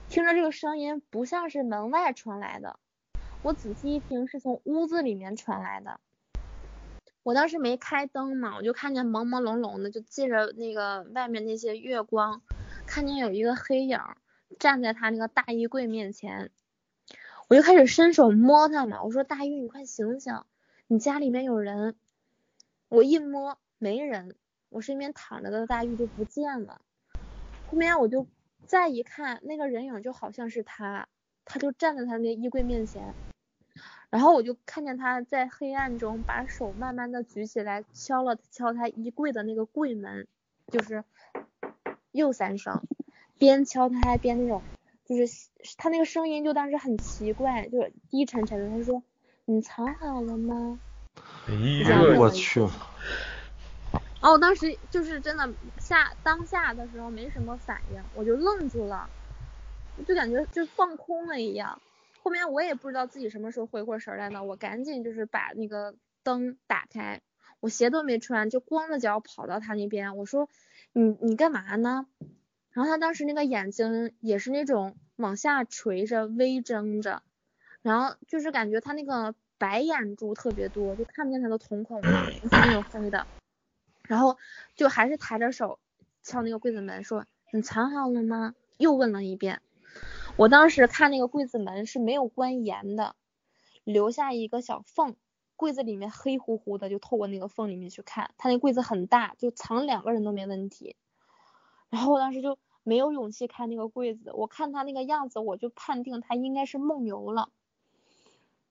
听着这个声音不像是门外传来的，我仔细一听是从屋子里面传来的。我当时没开灯嘛，我就看见朦朦胧胧的，就借着那个外面那些月光，看见有一个黑影站在他那个大衣柜面前，我就开始伸手摸他嘛，我说大玉你快醒醒，你家里面有人。我一摸没人，我身边躺着的大玉就不见了。后面我就再一看，那个人影就好像是他，他就站在他那衣柜面前，然后我就看见他在黑暗中把手慢慢的举起来，敲了敲他衣柜的那个柜门，就是又三声，边敲他还边那种，就是他那个声音就当时很奇怪，就是低沉沉的，他说你藏好了吗？哎呀，我去，然后我当时就是真的下当下的时候没什么反应，我就愣住了，就感觉就放空了一样。后面我也不知道自己什么时候回过神来呢，我赶紧就是把那个灯打开，我鞋都没穿，就光着脚跑到他那边，我说你你干嘛呢？然后他当时那个眼睛也是那种往下垂着微睁着，然后就是感觉他那个白眼珠特别多，就看不见他的瞳孔嘛，[laughs] 是那种黑的。然后就还是抬着手敲那个柜子门，说你藏好了吗？又问了一遍。我当时看那个柜子门是没有关严的，留下一个小缝，柜子里面黑乎乎的，就透过那个缝里面去看。他那柜子很大，就藏两个人都没问题。然后我当时就没有勇气开那个柜子，我看他那个样子，我就判定他应该是梦游了。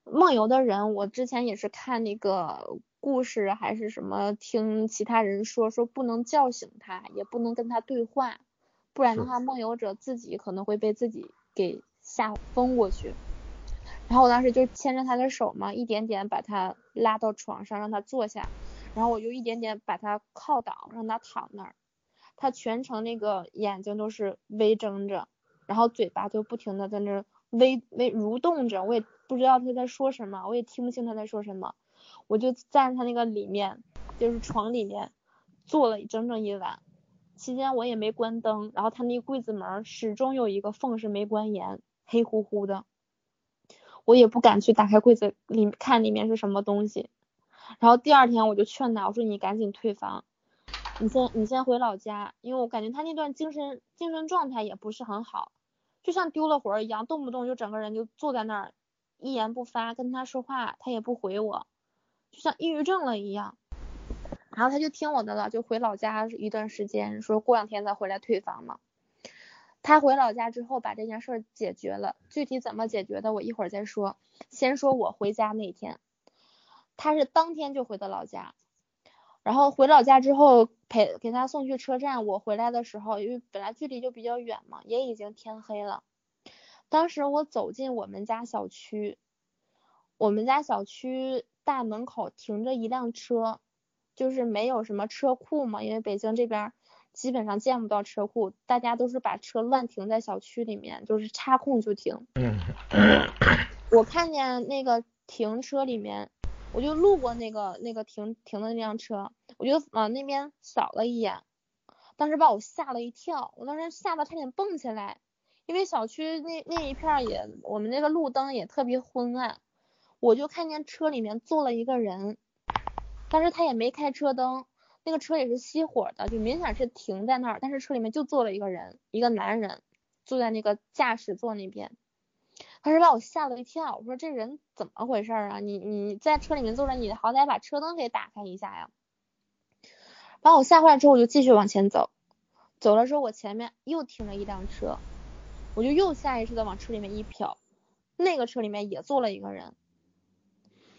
梦游的人，我之前也是看那个故事还是什么，听其他人说说不能叫醒他，也不能跟他对话，不然的话梦游者自己可能会被自己给吓疯过去。然后我当时就牵着他的手嘛，一点点把他拉到床上，让他坐下，然后我就一点点把他靠倒，让他躺那儿。他全程那个眼睛都是微睁着，然后嘴巴就不停的在那儿微微蠕动着，我也不知道他在说什么，我也听不清他在说什么。我就站他那个里面，就是床里面坐了整整一晚，期间我也没关灯，然后他那个柜子门始终有一个缝是没关严，黑乎乎的，我也不敢去打开柜子里看里面是什么东西。然后第二天我就劝他，我说你赶紧退房，你先你先回老家，因为我感觉他那段精神精神状态也不是很好，就像丢了魂一样，动不动就整个人就坐在那儿一言不发，跟他说话他也不回我，就像抑郁症了一样。然后他就听我的了，就回老家一段时间，说过两天再回来退房嘛。他回老家之后把这件事解决了，具体怎么解决的我一会儿再说。先说我回家那天，他是当天就回的老家，然后回老家之后陪给他送去车站。我回来的时候，因为本来距离就比较远嘛，也已经天黑了。当时我走进我们家小区，我们家小区大门口停着一辆车，就是没有什么车库嘛，因为北京这边。基本上见不到车库，大家都是把车乱停在小区里面，就是插空就停。我看见那个停车里面，我就路过那个那个停停的那辆车，我就往那边扫了一眼，当时把我吓了一跳，我当时吓得差点蹦起来，因为小区那那一片也，我们那个路灯也特别昏暗，我就看见车里面坐了一个人，但是他也没开车灯。那个车也是熄火的，就明显是停在那儿，但是车里面就坐了一个人，一个男人坐在那个驾驶座那边，当时把我吓了一跳，我说这人怎么回事啊？你你在车里面坐着，你好歹把车灯给打开一下呀！把我吓坏了之后，我就继续往前走，走了之后我前面又停了一辆车，我就又下意识的往车里面一瞟，那个车里面也坐了一个人，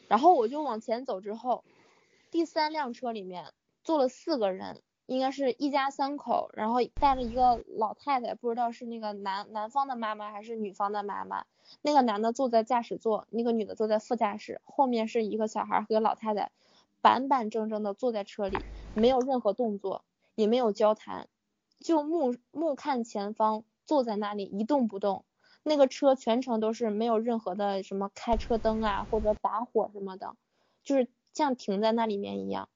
然后我就往前走之后，第三辆车里面。坐了四个人，应该是一家三口，然后带着一个老太太，不知道是那个男男方的妈妈还是女方的妈妈。那个男的坐在驾驶座，那个女的坐在副驾驶，后面是一个小孩和个老太太，板板正正的坐在车里，没有任何动作，也没有交谈，就目目看前方，坐在那里一动不动。那个车全程都是没有任何的什么开车灯啊或者打火什么的，就是像停在那里面一样。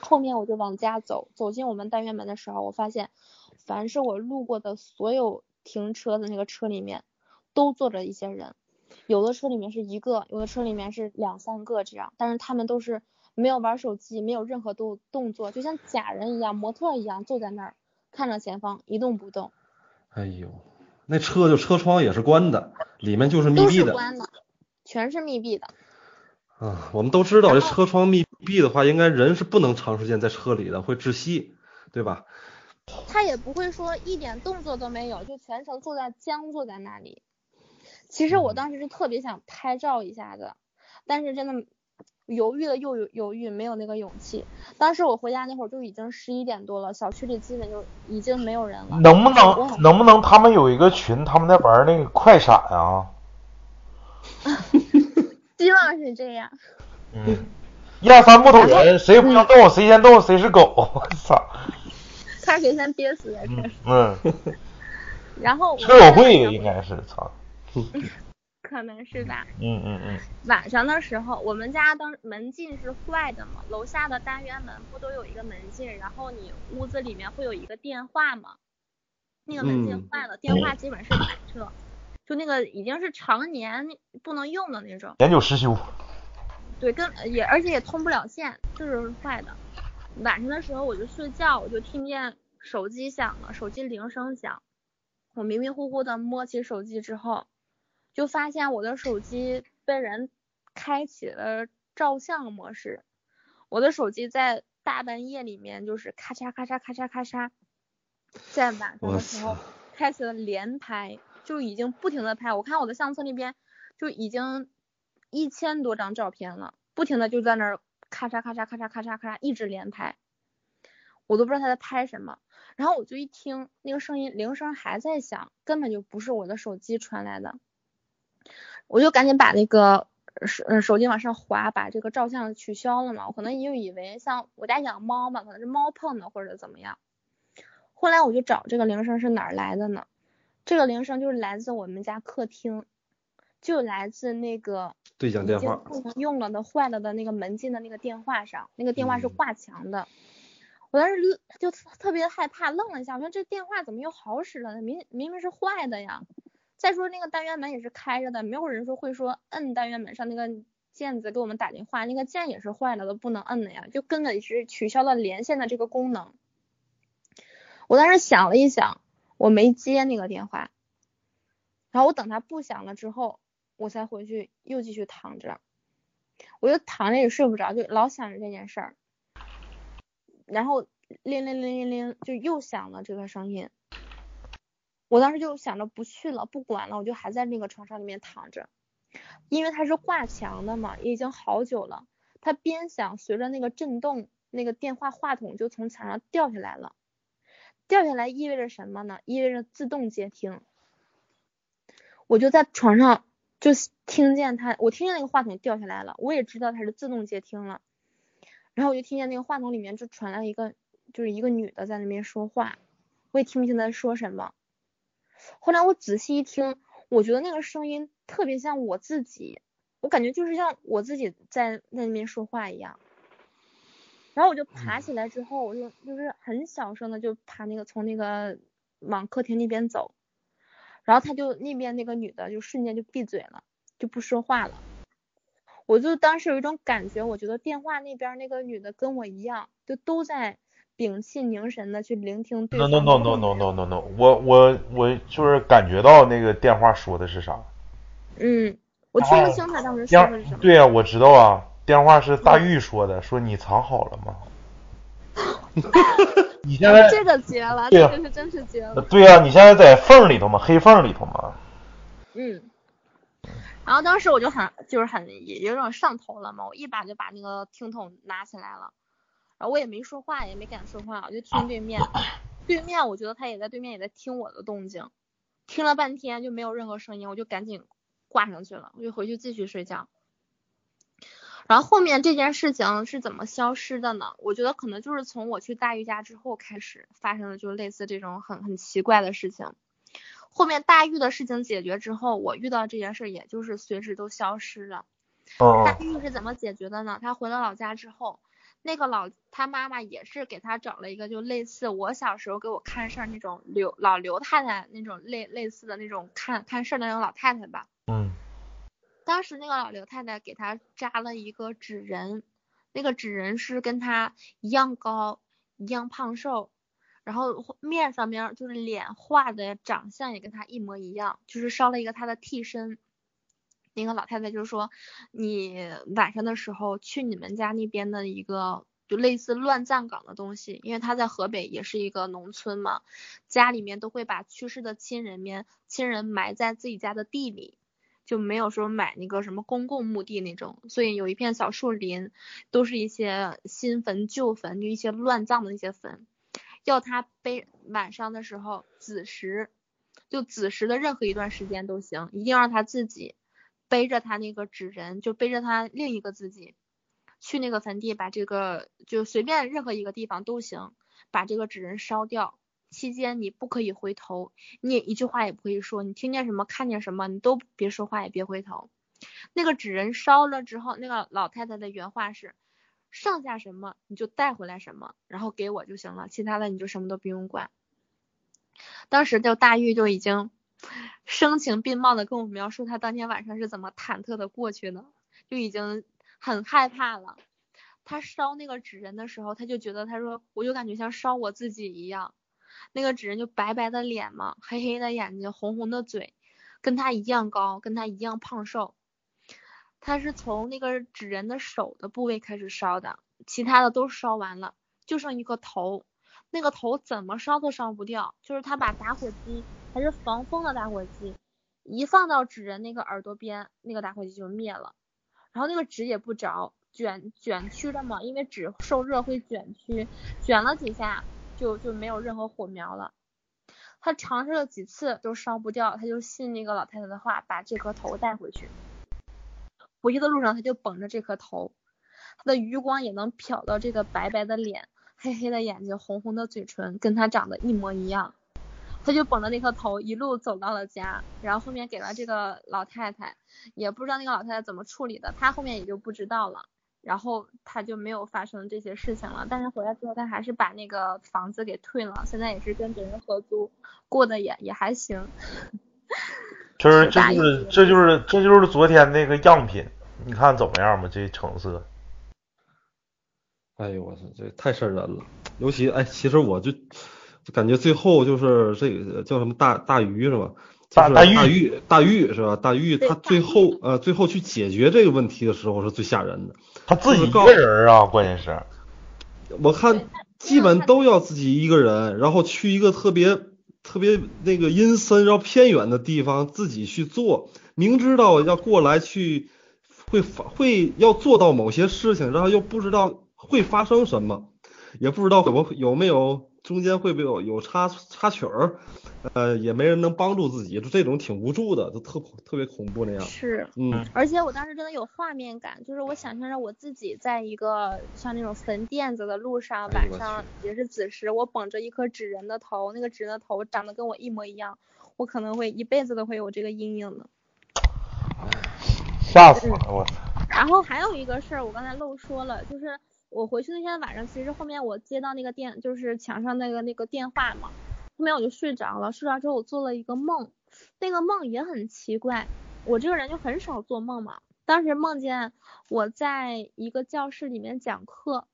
后面我就往家走，走进我们单元门的时候，我发现，凡是我路过的所有停车的那个车里面，都坐着一些人，有的车里面是一个，有的车里面是两三个这样，但是他们都是没有玩手机，没有任何动动作，就像假人一样，模特一样坐在那儿，看着前方一动不动。哎呦，那车就车窗也是关的，里面就是密闭的。全是密闭的。啊，我们都知道这车窗密闭的话，应该人是不能长时间在车里的，会窒息，对吧？他也不会说一点动作都没有，就全程坐在僵坐在那里。其实我当时是特别想拍照一下的，但是真的犹豫了又犹豫，没有那个勇气。当时我回家那会儿就已经十一点多了，小区里基本就已经没有人了。能不能能不能他们有一个群，他们在玩那个快闪啊？[laughs] 希望是这样。嗯，一二三木头人，谁不能动，谁先动谁是狗。我操！看谁先憋死在这。嗯。[laughs] 然后。车友会应该是操。[laughs] 可能是吧。嗯嗯嗯。晚上的时候，我们家当门禁是坏的嘛，楼下的单元门不都有一个门禁，然后你屋子里面会有一个电话嘛？那个门禁坏了，电话基本是满车。就那个已经是常年不能用的那种，年久失修。对，跟也而且也通不了线，就是坏的。晚上的时候我就睡觉，我就听见手机响了，手机铃声响。我迷迷糊糊的摸起手机之后，就发现我的手机被人开启了照相模式。我的手机在大半夜里面就是咔嚓咔嚓咔嚓咔嚓，在晚上的时候开启了连拍。就已经不停的拍，我看我的相册那边就已经一千多张照片了，不停的就在那儿咔嚓咔嚓咔嚓咔嚓咔嚓一直连拍，我都不知道他在拍什么。然后我就一听那个声音铃声还在响，根本就不是我的手机传来的，我就赶紧把那个手手机往上滑，把这个照相取消了嘛。我可能就以为像我家养猫嘛，可能是猫碰的或者怎么样。后来我就找这个铃声是哪儿来的呢？这个铃声就是来自我们家客厅，就来自那个对讲电话不能用了的坏了的那个门禁的那个电话上，那个电话是挂墙的。我当时就特别害怕，愣了一下，我说这电话怎么又好使了呢？明明明是坏的呀。再说那个单元门也是开着的，没有人说会说摁单元门上那个键子给我们打电话，那个键也是坏了的，不能摁的呀，就根本是取消了连线的这个功能。我当时想了一想。我没接那个电话，然后我等它不响了之后，我才回去又继续躺着，我就躺着也睡不着，就老想着这件事儿。然后铃铃铃铃铃就又响了这个声音。我当时就想着不去了，不管了，我就还在那个床上里面躺着，因为它是挂墙的嘛，也已经好久了。它边响，随着那个震动，那个电话话筒就从墙上掉下来了。掉下来意味着什么呢？意味着自动接听。我就在床上就听见他，我听见那个话筒掉下来了，我也知道它是自动接听了。然后我就听见那个话筒里面就传来一个，就是一个女的在那边说话，我也听不清在说什么。后来我仔细一听，我觉得那个声音特别像我自己，我感觉就是像我自己在那边说话一样。然后我就爬起来之后，我就就是很小声的就爬那个从那个往客厅那边走，然后他就那边那个女的就瞬间就闭嘴了，就不说话了。我就当时有一种感觉，我觉得电话那边那个女的跟我一样，就都在。屏气凝神的去聆听对方。No no no no no no no no，我我我就是感觉到那个电话说的是啥。嗯，我听不清他当时说的是什么。对呀，我知道啊，电话是大玉说的，说你藏好了吗？[laughs] 你 [laughs] 现在这个绝了，这个是真是绝了。对呀，你现在在缝里头嘛，黑缝里头嘛。嗯。然后当时我就很就是很有种上头了嘛，我一把就把那个听筒拿起来了。然后我也没说话，也没敢说话，我就听对面。对面，我觉得他也在对面，也在听我的动静。听了半天就没有任何声音，我就赶紧挂上去了，我就回去继续睡觉。然后后面这件事情是怎么消失的呢？我觉得可能就是从我去大玉家之后开始发生的，就类似这种很很奇怪的事情。后面大玉的事情解决之后，我遇到这件事也就是随时都消失了。大玉是怎么解决的呢？他回了老家之后。那个老他妈妈也是给他找了一个，就类似我小时候给我看事儿那种刘老刘太太那种类类似的那种看看事儿的那种老太太吧。嗯。当时那个老刘太太给他扎了一个纸人，那个纸人是跟他一样高，一样胖瘦，然后面上面就是脸画的长相也跟他一模一样，就是烧了一个他的替身。那个老太太就说：“你晚上的时候去你们家那边的一个就类似乱葬岗的东西，因为他在河北也是一个农村嘛，家里面都会把去世的亲人面亲人埋在自己家的地里，就没有说买那个什么公共墓地那种，所以有一片小树林，都是一些新坟旧坟，就一些乱葬的那些坟，要他背晚上的时候子时，就子时的任何一段时间都行，一定让他自己。”背着他那个纸人，就背着他另一个自己，去那个坟地，把这个就随便任何一个地方都行，把这个纸人烧掉。期间你不可以回头，你也一句话也不可以说，你听见什么看见什么，你都别说话也别回头。那个纸人烧了之后，那个老太太的原话是：剩下什么你就带回来什么，然后给我就行了，其他的你就什么都不用管。当时就大玉就已经。声情并茂的跟我描述他当天晚上是怎么忐忑的过去的，就已经很害怕了。他烧那个纸人的时候，他就觉得他说我就感觉像烧我自己一样。那个纸人就白白的脸嘛，黑黑的眼睛，红红的嘴，跟他一样高，跟他一样胖瘦。他是从那个纸人的手的部位开始烧的，其他的都烧完了，就剩一个头。那个头怎么烧都烧不掉，就是他把打火机。还是防风的打火机，一放到纸人那个耳朵边，那个打火机就灭了。然后那个纸也不着，卷卷曲的嘛，因为纸受热会卷曲，卷了几下就就没有任何火苗了。他尝试了几次都烧不掉，他就信那个老太太的话，把这颗头带回去。回去的路上他就绷着这颗头，他的余光也能瞟到这个白白的脸、黑黑的眼睛、红红的嘴唇，跟他长得一模一样。他就绷着那颗头一路走到了家，然后后面给了这个老太太，也不知道那个老太太怎么处理的，他后面也就不知道了，然后他就没有发生这些事情了。但是回来之后，他还是把那个房子给退了，现在也是跟别人合租，过得也也还行。[laughs] 就是这就是这就是这就是昨天那个样品，你看怎么样吧？这成色。哎呦我操，这太瘆人了，尤其哎，其实我就。就感觉最后就是这个叫什么大大鱼是吧？大大玉大玉是吧？大玉他最后呃最后去解决这个问题的时候是最吓人的。他自己一个人啊，关键是。我看基本都要自己一个人，然后去一个特别特别那个阴森然后偏远的地方自己去做，明知道要过来去会发会要做到某些事情，然后又不知道会发生什么，也不知道有有没有中间会不会有有插插曲儿。呃，也没人能帮助自己，就这种挺无助的，就特特别恐怖那样。是，嗯，而且我当时真的有画面感，就是我想象着我自己在一个像那种坟垫子的路上，晚上也是子时，我捧着一颗纸人的头，那个纸人的头长得跟我一模一样，我可能会一辈子都会有这个阴影的。吓死了，我操！然后还有一个事儿，我刚才漏说了，就是我回去那天晚上，其实后面我接到那个电，就是墙上那个那个电话嘛。后面我就睡着了，睡着之后我做了一个梦，那个梦也很奇怪。我这个人就很少做梦嘛，当时梦见我在一个教室里面讲课，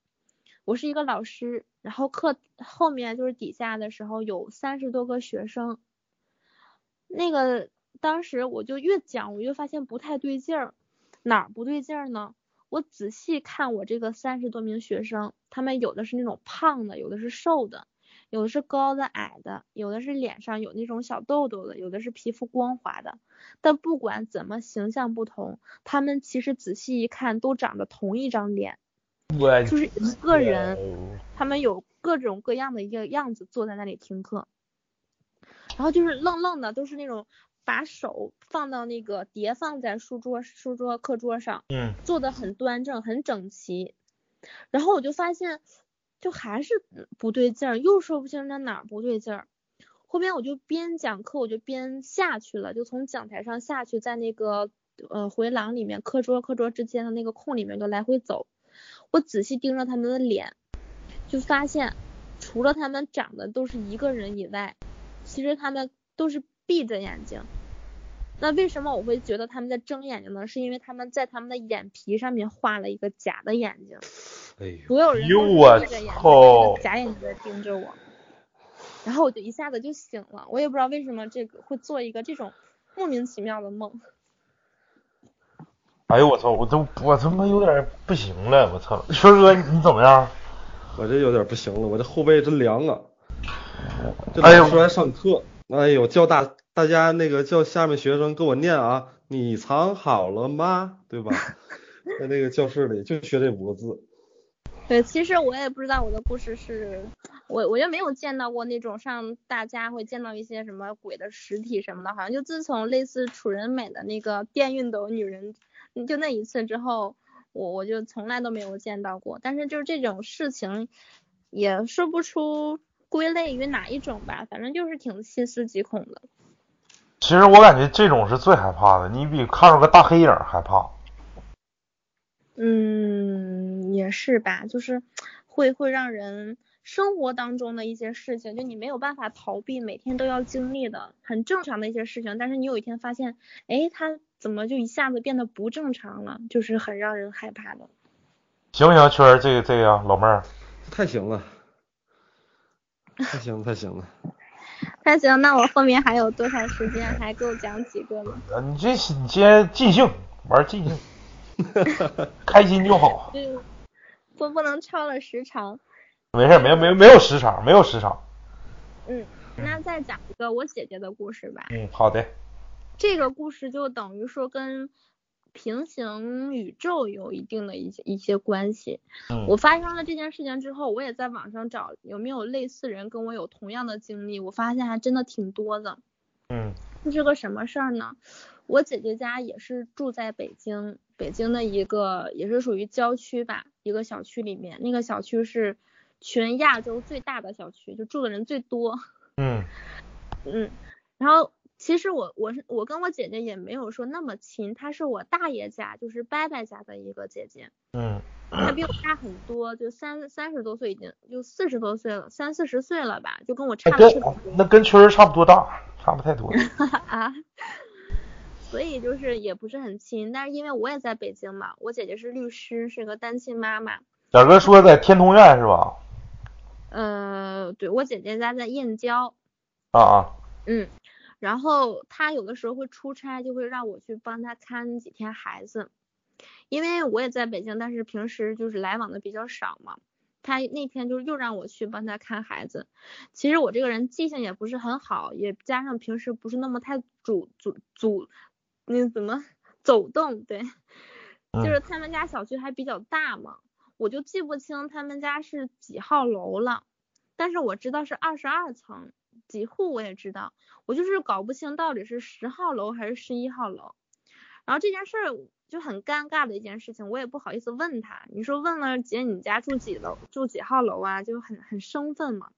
我是一个老师，然后课后面就是底下的时候有三十多个学生。那个当时我就越讲我越发现不太对劲儿，哪儿不对劲儿呢？我仔细看我这个三十多名学生，他们有的是那种胖的，有的是瘦的。有的是高的矮的，有的是脸上有那种小痘痘的，有的是皮肤光滑的。但不管怎么形象不同，他们其实仔细一看都长着同一张脸，就是一个人。他们有各种各样的一个样子坐在那里听课，然后就是愣愣的，都是那种把手放到那个叠放在书桌、书桌、课桌上，嗯，坐的很端正、很整齐。然后我就发现。就还是不对劲儿，又说不清他哪儿不对劲儿。后边我就边讲课，我就边下去了，就从讲台上下去，在那个呃回廊里面，课桌课桌之间的那个空里面就来回走。我仔细盯着他们的脸，就发现除了他们长得都是一个人以外，其实他们都是闭着眼睛。那为什么我会觉得他们在睁眼睛呢？是因为他们在他们的眼皮上面画了一个假的眼睛。哎呦！所有人都闭着眼睛，假眼睛在盯着我。然后我就一下子就醒了，我也不知道为什么这个会做一个这种莫名其妙的梦。哎呦我操！我都我他妈有点不行了，我操！轩哥你怎么样？我这有点不行了，我这后背真凉啊！这老师还上课，哎哎呦叫大。大家那个叫下面学生跟我念啊，你藏好了吗？对吧？[laughs] 在那个教室里就学这五个字。对，其实我也不知道我的故事是，我我就没有见到过那种像大家会见到一些什么鬼的实体什么的，好像就自从类似楚人美的那个电熨斗女人，就那一次之后，我我就从来都没有见到过。但是就是这种事情，也说不出归类于哪一种吧，反正就是挺细思极恐的。其实我感觉这种是最害怕的，你比看着个大黑影害怕。嗯，也是吧，就是会会让人生活当中的一些事情，就你没有办法逃避，每天都要经历的很正常的一些事情。但是你有一天发现，哎，他怎么就一下子变得不正常了？就是很让人害怕的。行不行，圈儿？这个这个老妹儿，太行了，太行太行了。[laughs] 那行，那我后面还有多少时间？还够讲几个吗？你这你先尽兴玩尽兴，[laughs] 开心就好。不不能超了时长。没事，没没没有时长，没有时长。嗯，那再讲一个我姐姐的故事吧。嗯，好的。这个故事就等于说跟。平行宇宙有一定的一些一些关系。我发生了这件事情之后，我也在网上找有没有类似人跟我有同样的经历，我发现还真的挺多的。嗯，这是个什么事儿呢？我姐姐家也是住在北京，北京的一个也是属于郊区吧，一个小区里面，那个小区是全亚洲最大的小区，就住的人最多。嗯嗯，然后。其实我我是我跟我姐姐也没有说那么亲，她是我大爷家，就是伯伯家的一个姐姐。嗯。她比我大很多，就三三十多岁，已经就四十多岁了，三四十岁了吧，就跟我差不多。那跟圈儿差不多大，差不太多。啊。[laughs] 所以就是也不是很亲，但是因为我也在北京嘛，我姐姐是律师，是个单亲妈妈。小哥说在天通苑是吧？呃，对我姐姐家在燕郊。啊啊。嗯。然后他有的时候会出差，就会让我去帮他看几天孩子，因为我也在北京，但是平时就是来往的比较少嘛。他那天就又让我去帮他看孩子。其实我这个人记性也不是很好，也加上平时不是那么太主主主，那怎么走动？对，[laughs] 就是他们家小区还比较大嘛，我就记不清他们家是几号楼了，但是我知道是二十二层，几户我也知道，我就是搞不清到底是十号楼还是十一号楼。然后这件事儿。就很尴尬的一件事情，我也不好意思问他。你说问了姐，你家住几楼？住几号楼啊？就很很生分嘛。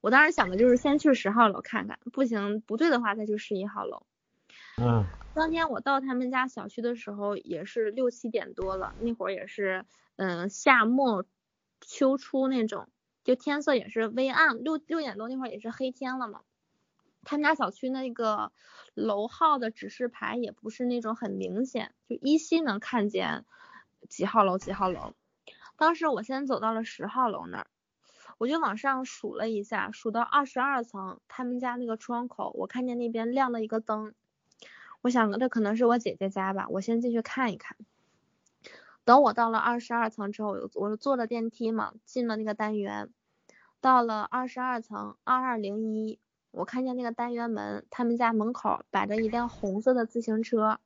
我当时想的就是先去十号楼看看，不行不对的话再去十一号楼。嗯。当天我到他们家小区的时候也是六七点多了，那会儿也是嗯夏末秋初那种，就天色也是微暗，六六点多那会儿也是黑天了嘛。他们家小区那个楼号的指示牌也不是那种很明显，就依稀能看见几号楼几号楼。当时我先走到了十号楼那儿，我就往上数了一下，数到二十二层，他们家那个窗口，我看见那边亮了一个灯，我想这可能是我姐姐家吧，我先进去看一看。等我到了二十二层之后，我我坐了电梯嘛，进了那个单元，到了二十二层二二零一。我看见那个单元门，他们家门口摆着一辆红色的自行车，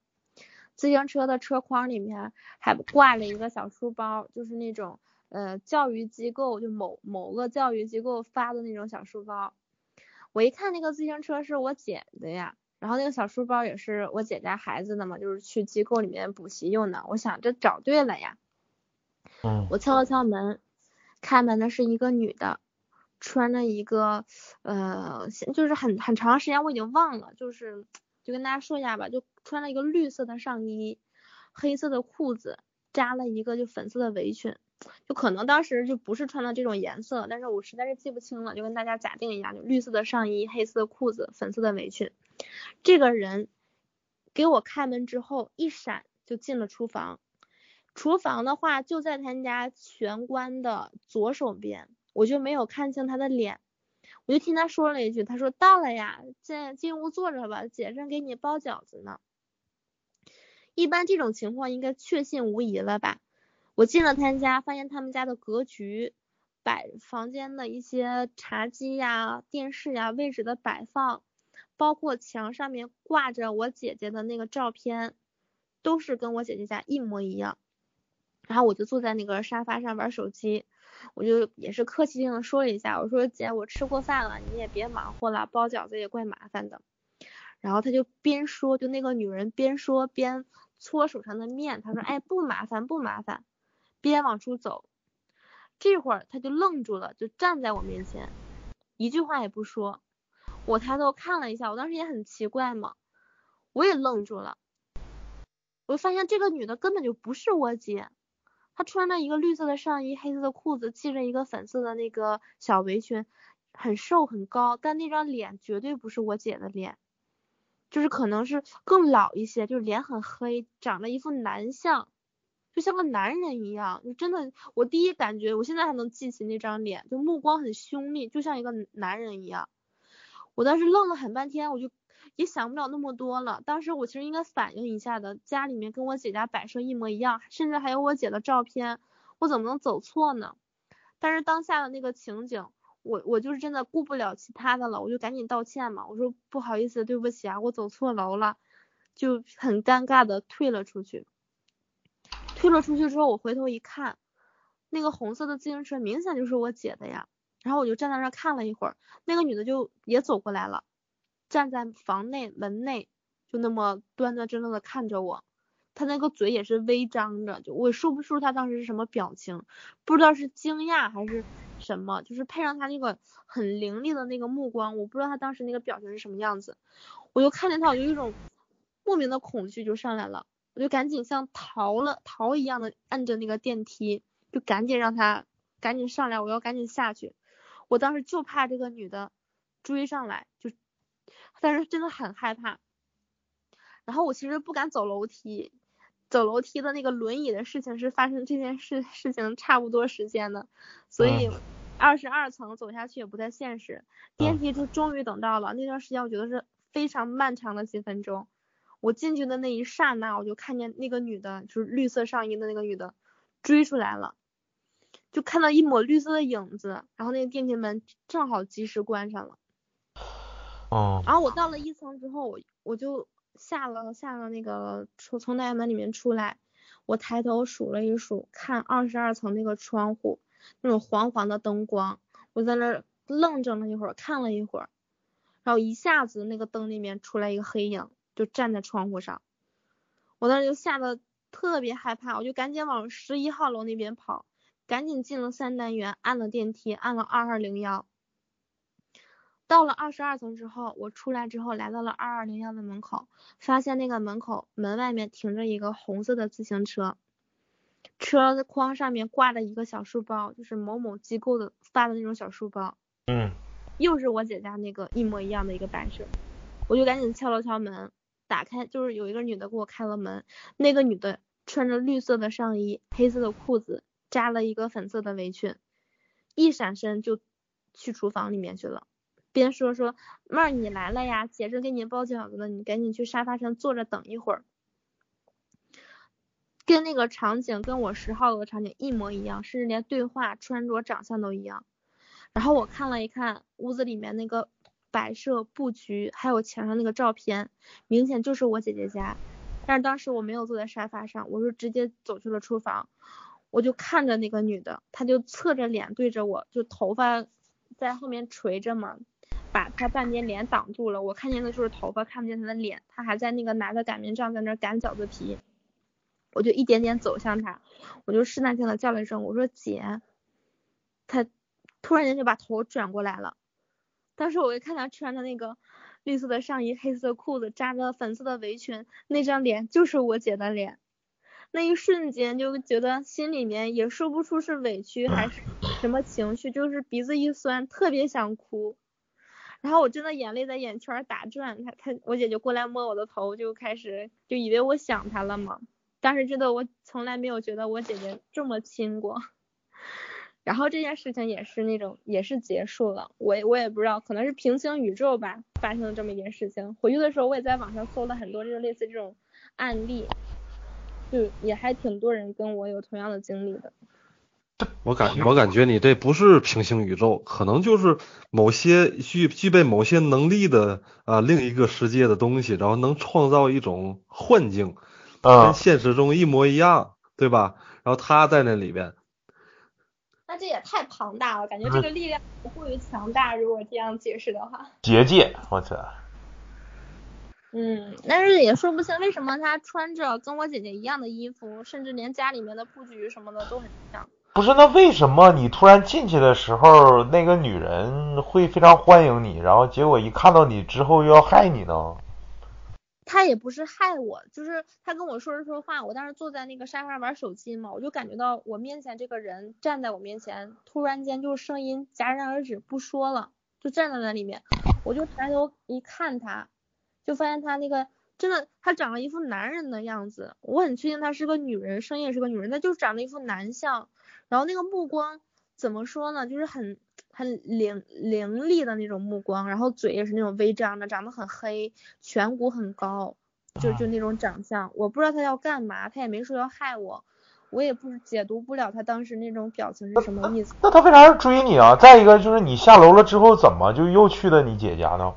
自行车的车筐里面还挂了一个小书包，就是那种呃教育机构就某某个教育机构发的那种小书包。我一看那个自行车是我姐的呀，然后那个小书包也是我姐家孩子的嘛，就是去机构里面补习用的。我想这找对了呀。嗯。我敲了敲门，开门的是一个女的。穿了一个，呃，就是很很长时间我已经忘了，就是就跟大家说一下吧，就穿了一个绿色的上衣，黑色的裤子，扎了一个就粉色的围裙，就可能当时就不是穿的这种颜色，但是我实在是记不清了，就跟大家假定一下，就绿色的上衣，黑色的裤子，粉色的围裙。这个人给我开门之后一闪就进了厨房，厨房的话就在他家玄关的左手边。我就没有看清他的脸，我就听他说了一句，他说到了呀，进进屋坐着吧，姐正给你包饺子呢。一般这种情况应该确信无疑了吧？我进了他家，发现他们家的格局、摆房间的一些茶几呀、电视呀、位置的摆放，包括墙上面挂着我姐姐的那个照片，都是跟我姐姐家一模一样。然后我就坐在那个沙发上玩手机。我就也是客气性的说了一下，我说姐，我吃过饭了，你也别忙活了，包饺子也怪麻烦的。然后他就边说，就那个女人边说边搓手上的面，她说，哎，不麻烦不麻烦，边往出走。这会儿他就愣住了，就站在我面前，一句话也不说。我抬头看了一下，我当时也很奇怪嘛，我也愣住了。我发现这个女的根本就不是我姐。她穿了一个绿色的上衣，黑色的裤子，系着一个粉色的那个小围裙，很瘦很高，但那张脸绝对不是我姐的脸，就是可能是更老一些，就是脸很黑，长了一副男相，就像个男人一样，就真的，我第一感觉，我现在还能记起那张脸，就目光很凶厉，就像一个男人一样，我当时愣了很半天，我就。也想不了那么多了。当时我其实应该反应一下的，家里面跟我姐家摆设一模一样，甚至还有我姐的照片，我怎么能走错呢？但是当下的那个情景，我我就是真的顾不了其他的了，我就赶紧道歉嘛，我说不好意思，对不起啊，我走错楼了，就很尴尬的退了出去。退了出去之后，我回头一看，那个红色的自行车明显就是我姐的呀。然后我就站在那看了一会儿，那个女的就也走过来了。站在房内门内，就那么端端正正的看着我，她那个嘴也是微张着，就我说不出她当时是什么表情，不知道是惊讶还是什么，就是配上她那个很凌厉的那个目光，我不知道她当时那个表情是什么样子。我就看见她，我就一种莫名的恐惧就上来了，我就赶紧像逃了逃一样的按着那个电梯，就赶紧让她赶紧上来，我要赶紧下去。我当时就怕这个女的追上来，就。但是真的很害怕，然后我其实不敢走楼梯，走楼梯的那个轮椅的事情是发生这件事事情差不多时间的，所以二十二层走下去也不太现实。电梯就终于等到了，那段时间我觉得是非常漫长的几分钟。我进去的那一刹那，我就看见那个女的，就是绿色上衣的那个女的追出来了，就看到一抹绿色的影子，然后那个电梯门正好及时关上了。哦然后我到了一层之后，我我就下了下了那个出从那个门里面出来，我抬头数了一数，看二十二层那个窗户那种黄黄的灯光，我在那儿愣怔了一会儿，看了一会儿，然后一下子那个灯里面出来一个黑影，就站在窗户上，我当时就吓得特别害怕，我就赶紧往十一号楼那边跑，赶紧进了三单元，按了电梯，按了二二零幺。到了二十二层之后，我出来之后来到了二二零幺的门口，发现那个门口门外面停着一个红色的自行车，车筐上面挂着一个小书包，就是某某机构的发的那种小书包，嗯又是我姐家那个一模一样的一个摆设，我就赶紧敲了敲门，打开就是有一个女的给我开了门，那个女的穿着绿色的上衣，黑色的裤子，扎了一个粉色的围裙，一闪身就去厨房里面去了。边说说妹儿你来了呀，姐正给你包饺子呢，你赶紧去沙发上坐着等一会儿。跟那个场景跟我十号楼的场景一模一样，甚至连对话、穿着、长相都一样。然后我看了一看屋子里面那个摆设布局，还有墙上那个照片，明显就是我姐姐家。但是当时我没有坐在沙发上，我是直接走去了厨房，我就看着那个女的，她就侧着脸对着我，就头发在后面垂着嘛，把她半边脸挡住了，我看见的就是头发，看不见她的脸，她还在那个拿着擀面杖在那儿擀饺子皮。我就一点点走向她，我就试探性的叫了一声，我说姐，她突然间就把头转过来了。当时我一看她穿的那个绿色的上衣、黑色的裤子，扎着粉色的围裙，那张脸就是我姐的脸。那一瞬间就觉得心里面也说不出是委屈还是什么情绪，就是鼻子一酸，特别想哭。然后我真的眼泪在眼圈打转，她她我姐就过来摸我的头，就开始就以为我想她了嘛。当时真的我从来没有觉得我姐姐这么亲过。然后这件事情也是那种也是结束了，我也我也不知道，可能是平行宇宙吧，发生了这么一件事情。回去的时候我也在网上搜了很多就是类似这种案例，就也还挺多人跟我有同样的经历的。我感我感觉你这不是平行宇宙，可能就是某些具具备某些能力的啊另一个世界的东西，然后能创造一种幻境，跟嗯，现实中一模一样，对吧？然后他在那里边，那这也太庞大了，感觉这个力量不过于强大。如果这样解释的话，结界，我操，嗯，但是也说不清为什么他穿着跟我姐姐一样的衣服，甚至连家里面的布局什么的都很像。不是，那为什么你突然进去的时候，那个女人会非常欢迎你，然后结果一看到你之后又要害你呢？她也不是害我，就是她跟我说着说话，我当时坐在那个沙发上玩手机嘛，我就感觉到我面前这个人站在我面前，突然间就是声音戛然而止，不说了，就站在那里面，我就抬头一看他，就发现他那个真的，他长了一副男人的样子，我很确定他是个女人，声音也是个女人，他就长了一副男相，然后那个目光怎么说呢，就是很很凌凌厉的那种目光，然后嘴也是那种微张的，长得很黑，颧骨很高，就就那种长相，我不知道他要干嘛，他也没说要害我，我也不解读不了他当时那种表情是什么意思。那他为啥要追你啊？再一个就是你下楼了之后，怎么就又去的你姐家呢？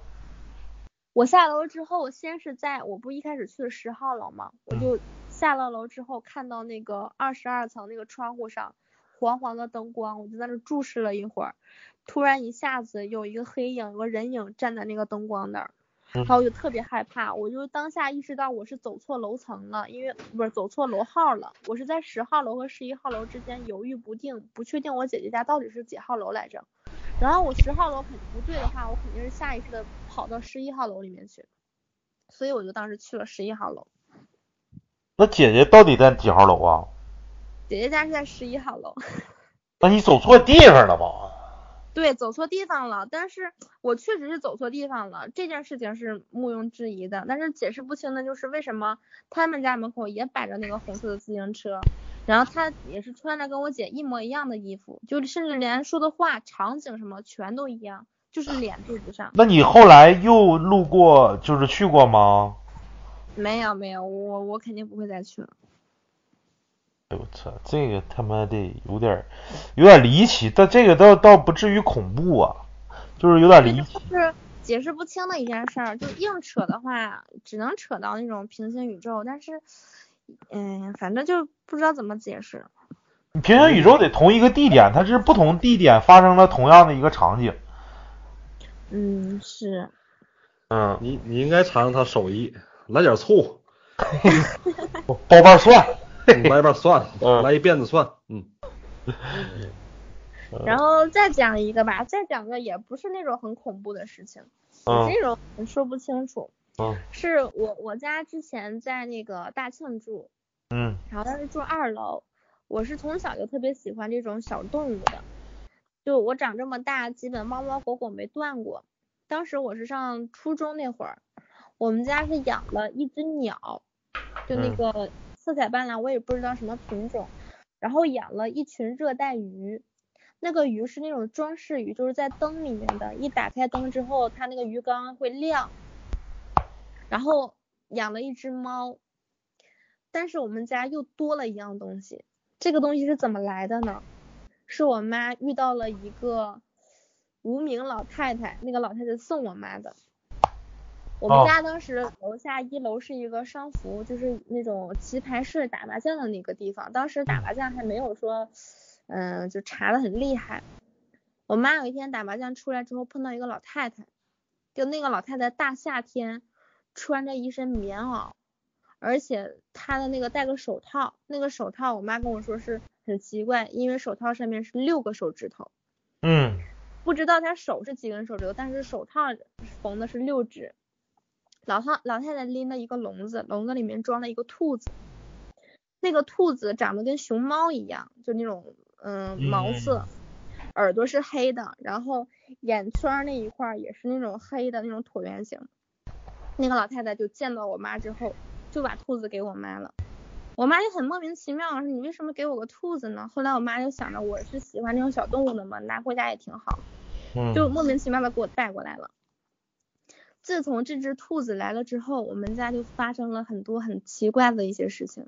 我下楼之后，先是在我不一开始去的十号楼嘛，我就下了楼之后看到那个二十二层那个窗户上黄黄的灯光，我就在那注视了一会儿，突然一下子有一个黑影，有个人影站在那个灯光那儿，然后我就特别害怕，我就当下意识到我是走错楼层了，因为不是走错楼号了，我是在十号楼和十一号楼之间犹豫不定，不确定我姐姐家到底是几号楼来着。然后我十号楼肯定不对的话，我肯定是下意识的跑到十一号楼里面去，所以我就当时去了十一号楼。那姐姐到底在几号楼啊？姐姐家是在十一号楼，那你走错地方了吧？对，走错地方了。但是我确实是走错地方了，这件事情是毋庸置疑的。但是解释不清的就是为什么他们家门口也摆着那个红色的自行车，然后他也是穿着跟我姐一模一样的衣服，就甚至连说的话、场景什么全都一样，就是脸对不上。那你后来又路过，就是去过吗？没有没有，我我肯定不会再去了。哎我操，这个他妈的有点有点离奇，但这个倒倒不至于恐怖啊，就是有点离奇。就是解释不清的一件事儿，就硬扯的话，只能扯到那种平行宇宙，但是，嗯，反正就不知道怎么解释。平行宇宙得同一个地点，它是不同地点发生了同样的一个场景。嗯，是。嗯，你你应该尝尝他手艺，来点醋，[laughs] 包瓣蒜，来瓣蒜，[laughs] 嗯来一辫子蒜，嗯，[laughs] 然后再讲一个吧，再讲个也不是那种很恐怖的事情，嗯这种说不清楚。嗯是我我家之前在那个大庆住，嗯然后当时住二楼，我是从小就特别喜欢这种小动物的，就我长这么大，基本猫猫狗狗没断过。当时我是上初中那会儿，我们家是养了一只鸟，就那嗯个色彩斑斓，我也不知道什么品种，然后养了一群热带鱼。那个鱼是那种装饰鱼，就是在灯里面的，一打开灯之后，它那个鱼缸会亮。然后养了一只猫，但是我们家又多了一样东西。这个东西是怎么来的呢？是我妈遇到了一个无名老太太，那个老太太送我妈的。我们哦家当时楼下一楼是一个商服，就是那种棋牌室打麻将的那个地方。当时打麻将还没有说，嗯、就查的很厉害。我妈有一天打麻将出来之后碰到一个老太太，就那个老太太大夏天穿着一身棉袄，而且她的那个戴个手套，那个手套我妈跟我说是很奇怪，因为手套上面是六个手指头，嗯不知道他手是几根手指头，但是手套缝的是六指。老太老太太拎了一个笼子，笼子里面装了一个兔子，那个兔子长得跟熊猫一样，就那种嗯毛色，耳朵是黑的，然后眼圈儿那一块儿也是那种黑的那种椭圆形。那个老太太就见到我妈之后，就把兔子给我妈了。我妈就很莫名其妙，说你为什么给我个兔子呢？后来我妈就想着我是喜欢这种小动物的嘛，拿回家也挺好，嗯，就莫名其妙的给我带过来了。自从这只兔子来了之后，我们家就发生了很多很奇怪的一些事情。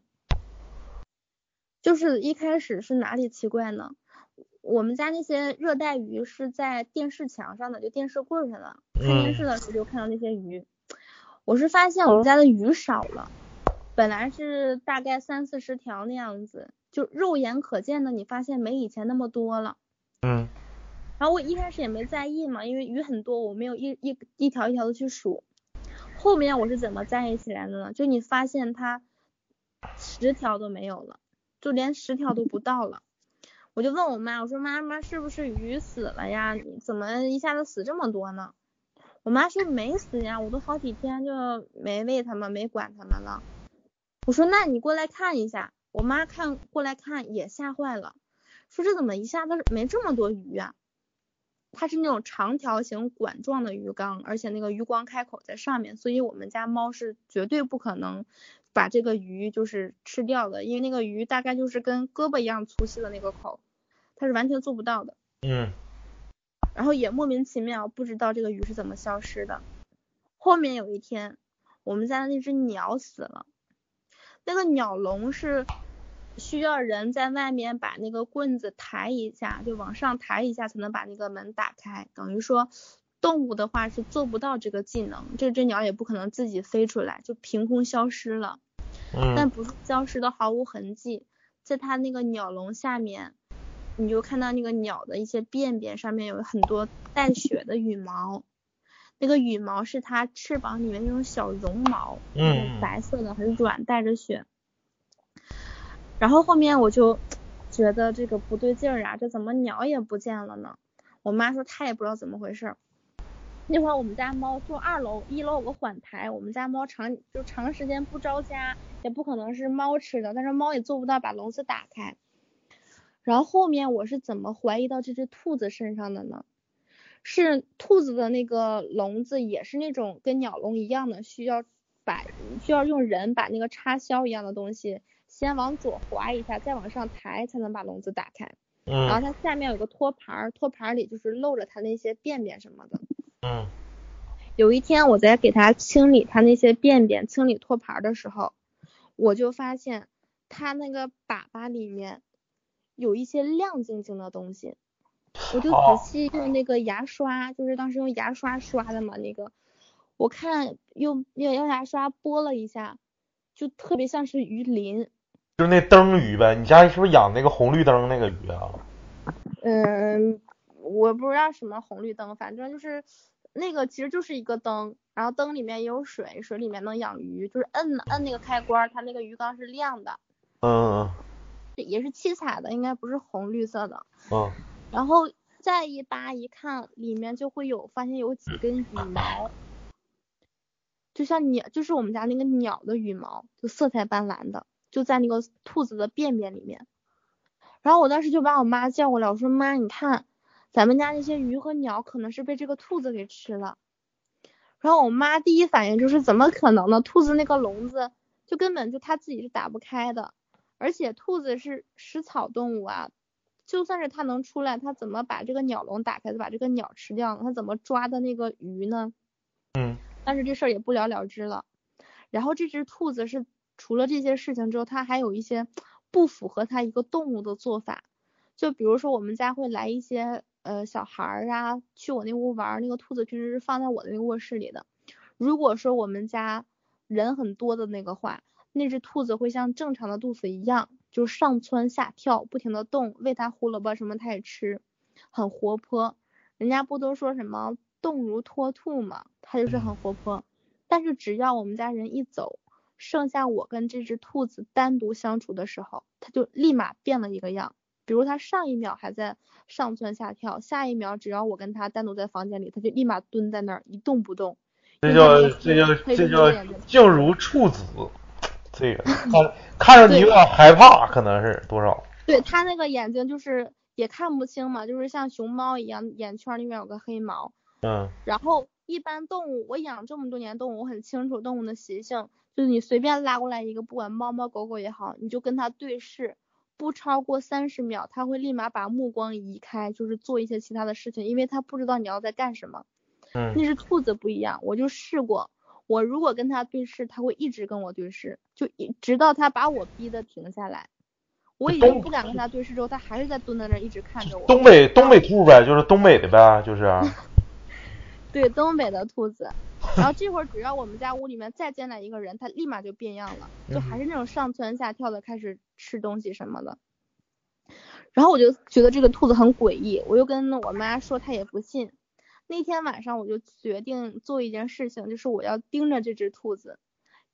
就是一开始是哪里奇怪呢？我们家那些热带鱼是在电视墙上的，就电视柜上的，看电视的时候就看到那些鱼。我是发现我们家的鱼少了，本来是大概三四十条那样子，就肉眼可见的，你发现没以前那么多了。嗯然后我一开始也没在意嘛，因为鱼很多，我没有一一一条一条的去数。后面我是怎么在意起来的呢？就你发现它十条都没有了，就连十条都不到了。我就问我妈，我说妈妈是不是鱼死了呀？你怎么一下子死这么多呢？我妈说没死呀，我都好几天就没喂它们，没管它们了。我说那你过来看一下。我妈看过来看也吓坏了，说这怎么一下子没这么多鱼啊？它是那种长条形管状的鱼缸，而且那个鱼缸开口在上面，所以我们家猫是绝对不可能把这个鱼就是吃掉的，因为那个鱼大概就是跟胳膊一样粗细的那个口，它是完全做不到的。嗯然后也莫名其妙不知道这个鱼是怎么消失的。后面有一天，我们家的那只鸟死了，那个鸟笼是需要人在外面把那个棍子抬一下，就往上抬一下才能把那个门打开。等于说，动物的话是做不到这个技能，这只鸟也不可能自己飞出来，就凭空消失了。但嗯不是消失的毫无痕迹，在它那个鸟笼下面，你就看到那个鸟的一些便便上面有很多带血的羽毛，那个羽毛是它翅膀里面那种小绒毛，嗯白色的，很软，带着血。然后后面我就觉得这个不对劲儿啊，这怎么鸟也不见了呢？我妈说她也不知道怎么回事儿。那会儿我们家猫住二楼，一楼有个缓台，我们家猫长就长时间不着家，也不可能是猫吃的，但是猫也做不到把笼子打开。然后后面我是怎么怀疑到这只兔子身上的呢？是兔子的那个笼子也是那种跟鸟笼一样的，需要把需要用人把那个插销一样的东西先往左滑一下，再往上抬才能把笼子打开。然后嗯它下面有个托盘儿，托盘儿里就是露着它那些便便什么的。嗯有一天我在给它清理它那些便便、清理托盘儿的时候，我就发现它那个粑粑里面有一些亮晶晶的东西，我就哦仔细用那个牙刷，就是当时用牙刷刷的嘛，那个我看用用用牙刷拨了一下，就特别像是鱼鳞。就是那灯鱼呗。你家是不是养那个红绿灯那个鱼啊？嗯，我不知道什么红绿灯，反正就是那个其实就是一个灯，然后灯里面也有水，水里面能养鱼，就是摁摁那个开关，它那个鱼缸是亮的，嗯也是七彩的，应该不是红绿色的。嗯然后再一扒一看，里面就会有发现有几根羽毛，就像鸟，就是我们家那个鸟的羽毛，就色彩斑斓的，就在那个兔子的便便里面。然后我当时就把我妈叫过来，我说妈，你看咱们家那些鱼和鸟可能是被这个兔子给吃了。然后我妈第一反应就是怎么可能呢？兔子那个笼子就根本就它自己是打不开的，而且兔子是食草动物啊，就算是它能出来，它怎么把这个鸟笼打开，把这个鸟吃掉呢？它怎么抓的那个鱼呢？嗯但是这事儿也不了了之了。然后这只兔子是除了这些事情之后，它还有一些不符合它一个动物的做法，就比如说我们家会来一些呃小孩儿啊，去我那屋玩儿，那个兔子平时是放在我的那个卧室里的。如果说我们家人很多的那个话，那只兔子会像正常的兔子一样，就上蹿下跳，不停的动，喂它胡萝卜什么它也吃，很活泼。人家不都说什么动如脱兔嘛，它就是很活泼。但是只要我们家人一走，剩下我跟这只兔子单独相处的时候，它就立马变了一个样。比如它上一秒还在上蹿下跳，下一秒只要我跟它单独在房间里，它就立马蹲在那儿一动不动。这叫这叫这叫静如处子，这个看看着你有点害怕，可能是多少？对它那个眼睛就是也看不清嘛，就是像熊猫一样，眼圈里面有个黑毛。嗯然后一般动物，我养这么多年动物，我很清楚动物的习性，就是你随便拉过来一个，不管猫猫狗狗也好，你就跟它对视，不超过三十秒，它会立马把目光移开，就是做一些其他的事情，因为它不知道你要在干什么。嗯那只兔子不一样，我就试过，我如果跟它对视，它会一直跟我对视，就一直到它把我逼得停下来。我已经不敢跟它对视之后，它还是在蹲在那儿一直看着我。东北东北兔呗，就是东北的呗，就是啊 [laughs] 对，东北的兔子。然后这会儿只要我们家屋里面再进来一个人，它立马就变样了，就还是那种上蹿下跳的，开始吃东西什么的。然后我就觉得这个兔子很诡异，我又跟我妈说，她也不信。那天晚上我就决定做一件事情，就是我要盯着这只兔子。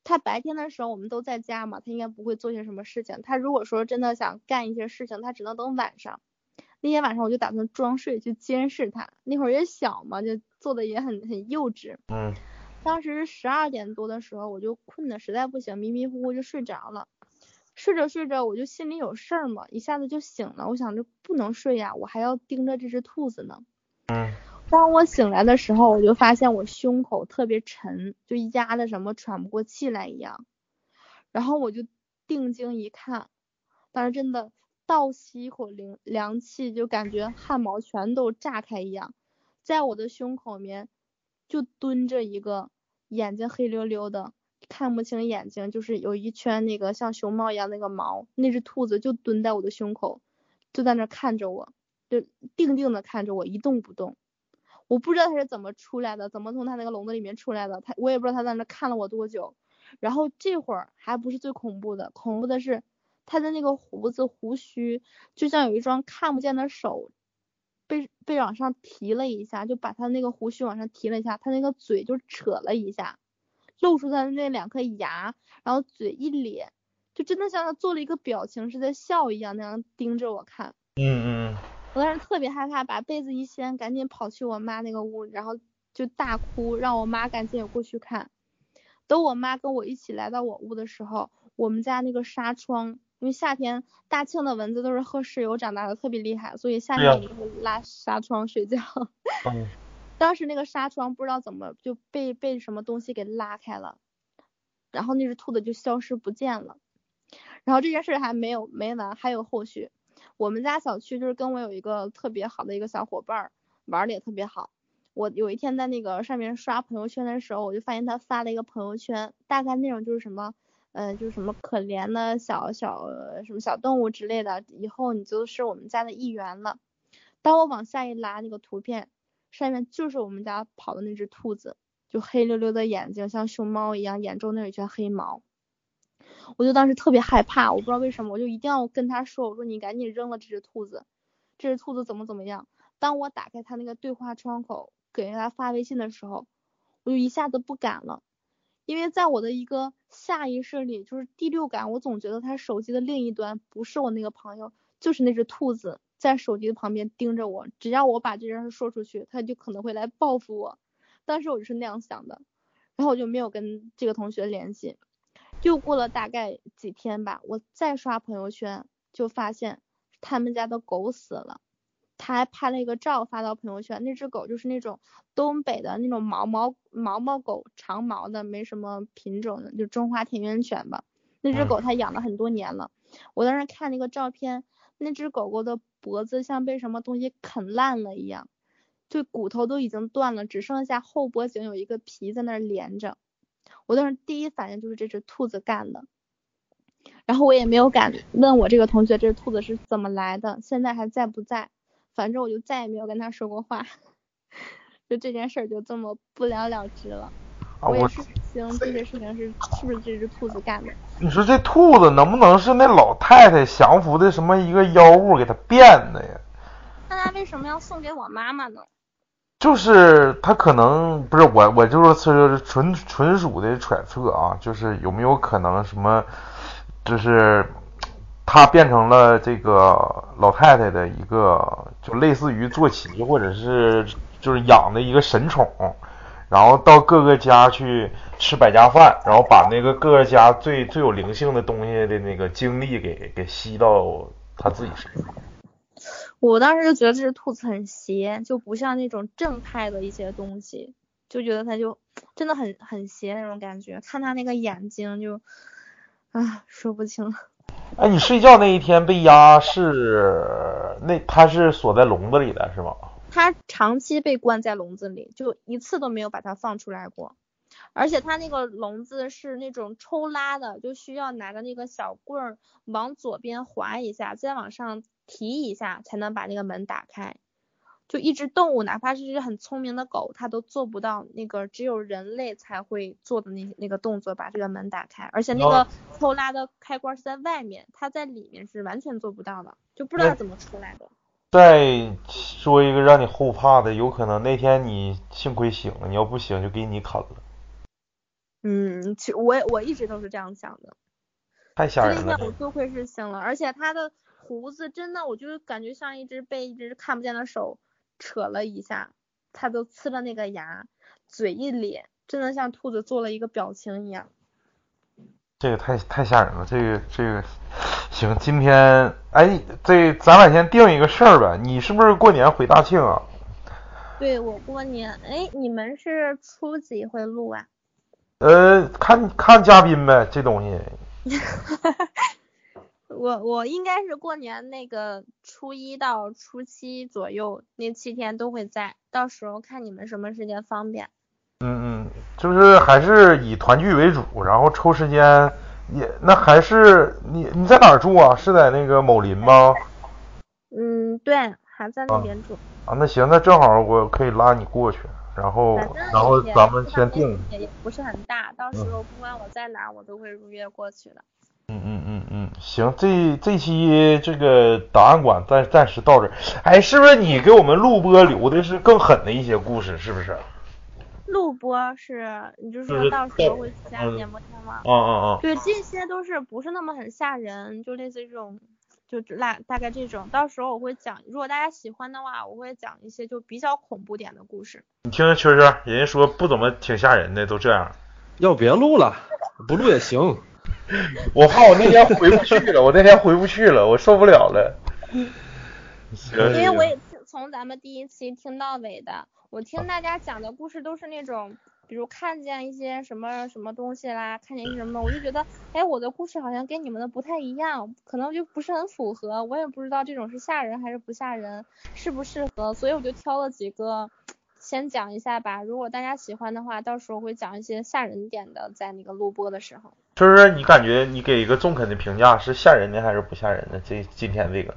它白天的时候我们都在家嘛，它应该不会做些什么事情。它如果说真的想干一些事情，它只能等晚上。那天晚上我就打算装睡去监视它，那会儿也小嘛，就做的也很很幼稚。嗯当时十二点多的时候，我就困得实在不行，迷迷糊糊就睡着了。睡着睡着，我就心里有事儿嘛，一下子就醒了。我想着不能睡呀，我还要盯着这只兔子呢。嗯当我醒来的时候，我就发现我胸口特别沉，就压的什么喘不过气来一样。然后我就定睛一看，当时真的倒吸一口凉凉气，就感觉汗毛全都炸开一样，在我的胸口里面就蹲着一个眼睛黑溜溜的，看不清眼睛，就是有一圈那个像熊猫一样那个毛，那只兔子就蹲在我的胸口，就在那看着我，就定定的看着我，一动不动。我不知道它是怎么出来的，怎么从它那个笼子里面出来的，它我也不知道它在那看了我多久。然后这会儿还不是最恐怖的，恐怖的是它的那个胡子胡须，就像有一双看不见的手被被往上提了一下，就把它那个胡须往上提了一下，它那个嘴就扯了一下，露出它的那两颗牙，然后嘴一咧，就真的像他做了一个表情是在笑一样那样盯着我看。嗯嗯我当时特别害怕，把被子一掀，赶紧跑去我妈那个屋，然后就大哭，让我妈赶紧也过去看。等我妈跟我一起来到我屋的时候，我们家那个纱窗，因为夏天大庆的蚊子都是喝石油长大的，特别厉害，所以夏天我们会拉纱窗睡觉。嗯 [laughs] 当时那个纱窗不知道怎么就被被什么东西给拉开了，然后那只兔子就消失不见了。然后这件事还没有没完，还有后续。我们家小区就是跟我有一个特别好的一个小伙伴儿，玩的也特别好。我有一天在那个上面刷朋友圈的时候，我就发现他发了一个朋友圈，大概内容就是什么，呃，就是什么可怜的小小什么小动物之类的，以后你就是我们家的一员了。当我往下一拉，那个图片上面就是我们家跑的那只兔子，就黑溜溜的眼睛，像熊猫一样，眼中那有一圈黑毛。我就当时特别害怕，我不知道为什么，我就一定要跟他说，我说你赶紧扔了这只兔子，这只兔子怎么怎么样。当我打开他那个对话窗口，给他发微信的时候，我就一下子不敢了，因为在我的一个下意识里，就是第六感，我总觉得他手机的另一端不是我那个朋友，就是那只兔子在手机的旁边盯着我，只要我把这件事说出去，他就可能会来报复我。当时我就是那样想的，然后我就没有跟这个同学联系。又过了大概几天吧，我再刷朋友圈，就发现他们家的狗死了。他还拍了一个照发到朋友圈，那只狗就是那种东北的那种毛毛毛毛狗，长毛的，没什么品种的，就中华田园犬吧。那只狗他养了很多年了，我当时看那个照片，那只狗狗的脖子像被什么东西啃烂了一样，就骨头都已经断了，只剩下后脖颈有一个皮在那儿连着。我当时第一反应就是这只兔子干的，然后我也没有敢问我这个同学这只兔子是怎么来的，现在还在不在。反正我就再也没有跟他说过话，[laughs] 就这件事儿就这么不了了之了。我也是行，这些事情是是不是这只兔子干的？你说这兔子能不能是那老太太降服的什么一个妖物给它变的呀？那他为什么要送给我妈妈呢？就是他可能不是我，我就是纯纯属的揣测啊，就是有没有可能什么，就是。他变成了这个老太太的一个，就类似于坐骑或者是就是养的一个神宠，然后到各个家去吃百家饭，然后把那个各个家最最有灵性的东西的那个精力给给吸到他自己身上。我当时就觉得这只兔子很邪，就不像那种正派的一些东西，就觉得它就真的很很邪那种感觉，看它那个眼睛就啊说不清。哎，你睡觉那一天被压是那它是锁在笼子里的是吗？它长期被关在笼子里，就一次都没有把它放出来过。而且它那个笼子是那种抽拉的，就需要拿着那个小棍儿往左边滑一下，再往上提一下才能把那个门打开。就一只动物，哪怕是一只很聪明的狗，它都做不到那个只有人类才会做的那那个动作，把这个门打开。而且那个抽拉的开关是在外面，它在里面是完全做不到的，就不知道怎么出来的。再说一个让你后怕的，有可能那天你幸亏醒了，你要不醒就给你啃了。嗯，其实我我一直都是这样想的。太吓人了。那天我多亏是醒了，而且他的胡子真的，我就感觉像一只被一只看不见的手。扯了一下，他都呲了那个牙，嘴一咧，真的像兔子做了一个表情一样。这个太太吓人了，这个这个行，今天哎，这咱俩先定一个事儿呗，你是不是过年回大庆啊？对，我过年，哎，你们是初几会录啊？呃，看看嘉宾呗，这东西。[laughs] 我我应该是过年那个初一到初七左右那七天都会在，到时候看你们什么时间方便。嗯嗯，就是还是以团聚为主，然后抽时间也那还是你你在哪儿住啊？是在那个某林吗？嗯，对，还在那边住。啊，那行，那正好我可以拉你过去，然后然后咱们先定。也不是很大，到时候不管我在哪，我都会如约过去的。嗯嗯嗯嗯，行，这这期这个档案馆暂暂时到这儿。哎，是不是你给我们录播留的是更狠的一些故事？是不是？录播是，你就说到时候会加演播天吗？嗯嗯嗯。对，这些都是不是那么很吓人，就类似于这种，就大大概这种。到时候我会讲，如果大家喜欢的话，我会讲一些就比较恐怖点的故事。你听秋秋，人家说不怎么挺吓人的，都这样。要别录了，不录也行。[laughs] 我怕我那天回不去了，我那天回不去了，我受不了了。因为我也从咱们第一期听到尾的，我听大家讲的故事都是那种，比如看见一些什么什么东西啦，看见一些什么，我就觉得，哎，我的故事好像跟你们的不太一样，可能就不是很符合，我也不知道这种是吓人还是不吓人，适不适合，所以我就挑了几个。先讲一下吧。如果大家喜欢的话，到时候会讲一些吓人点的，在那个录播的时候。就是你感觉你给一个中肯的评价，是吓人的还是不吓人的？这今天这个，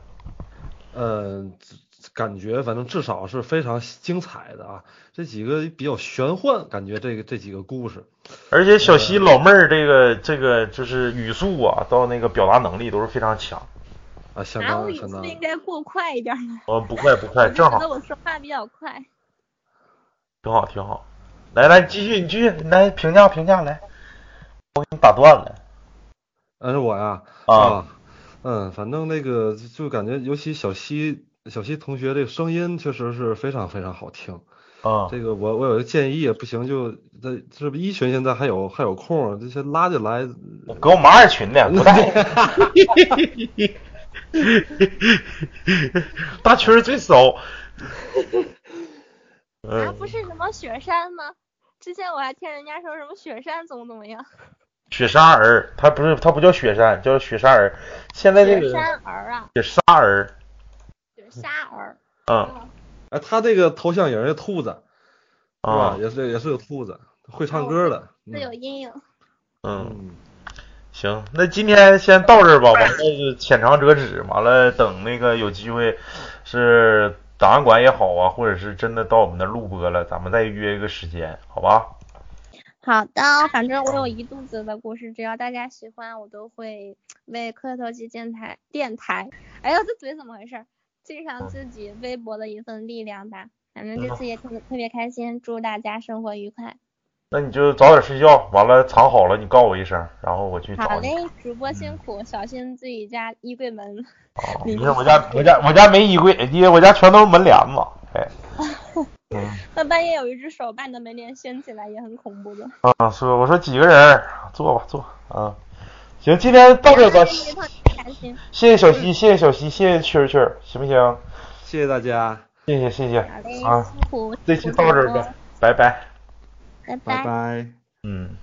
呃，感觉反正至少是非常精彩的啊。这几个比较玄幻，感觉这个这几个故事，而且小西老妹儿这个这个就是语速啊，到那个表达能力都是非常强。啊，相当相当语速应该过快一点吗？呃，不快不快，正好觉得我说话比较快。挺好挺好。来来，继续你继续来评价评价来，我给你打断了呃，是我呀，啊。嗯，反正那个就感觉，尤其小西小西同学这个声音确实是非常非常好听。啊，这个我我有个建议，不行就这这不一群现在还有还有空，这些拉进来。搁我们二群的不带。[laughs] 大群儿最骚。[laughs] 啊，嗯，不是什么雪山吗？之前我还听人家说什么雪山怎么怎么样，[laughs] 雪沙儿，它不是它不叫雪山，叫雪沙儿。现在这个雪山儿啊，雪沙儿，雪 [laughs] 沙儿。嗯哎，他这个头像也是兔子，是吧啊？也是也是有兔子，会唱歌的。是有阴影。嗯，嗯，行，那今天先到这儿吧，完了就浅尝辄止，完了等那个有机会是档案馆也好啊，或者是真的到我们那儿录播了，咱们再约一个时间，好吧？好的，反正我有一肚子的故事，只要大家喜欢，我都会为磕头机电台电台，哎呦，这嘴怎么回事？尽上自己微薄的一份力量吧。反正这次也特别特别开心，祝大家生活愉快。那你就早点睡觉，完了藏好了你告我一声，然后我去好找你。嘞，主播辛苦，小心自己家衣柜门。哦，[laughs] 你你看 [laughs] 我家我家我家没衣柜，因为我家全都是门帘子。哎，[laughs] 嗯那半夜有一只手把你的门帘掀起来，也很恐怖的。啊，说我说几个人，坐吧坐，啊，行，今天到这吧，开心，谢谢小西，谢谢小西，谢谢蛐蛐，行不行？谢谢大家，谢谢谢谢啊，这期到这儿吧，拜拜。拜拜拜。嗯。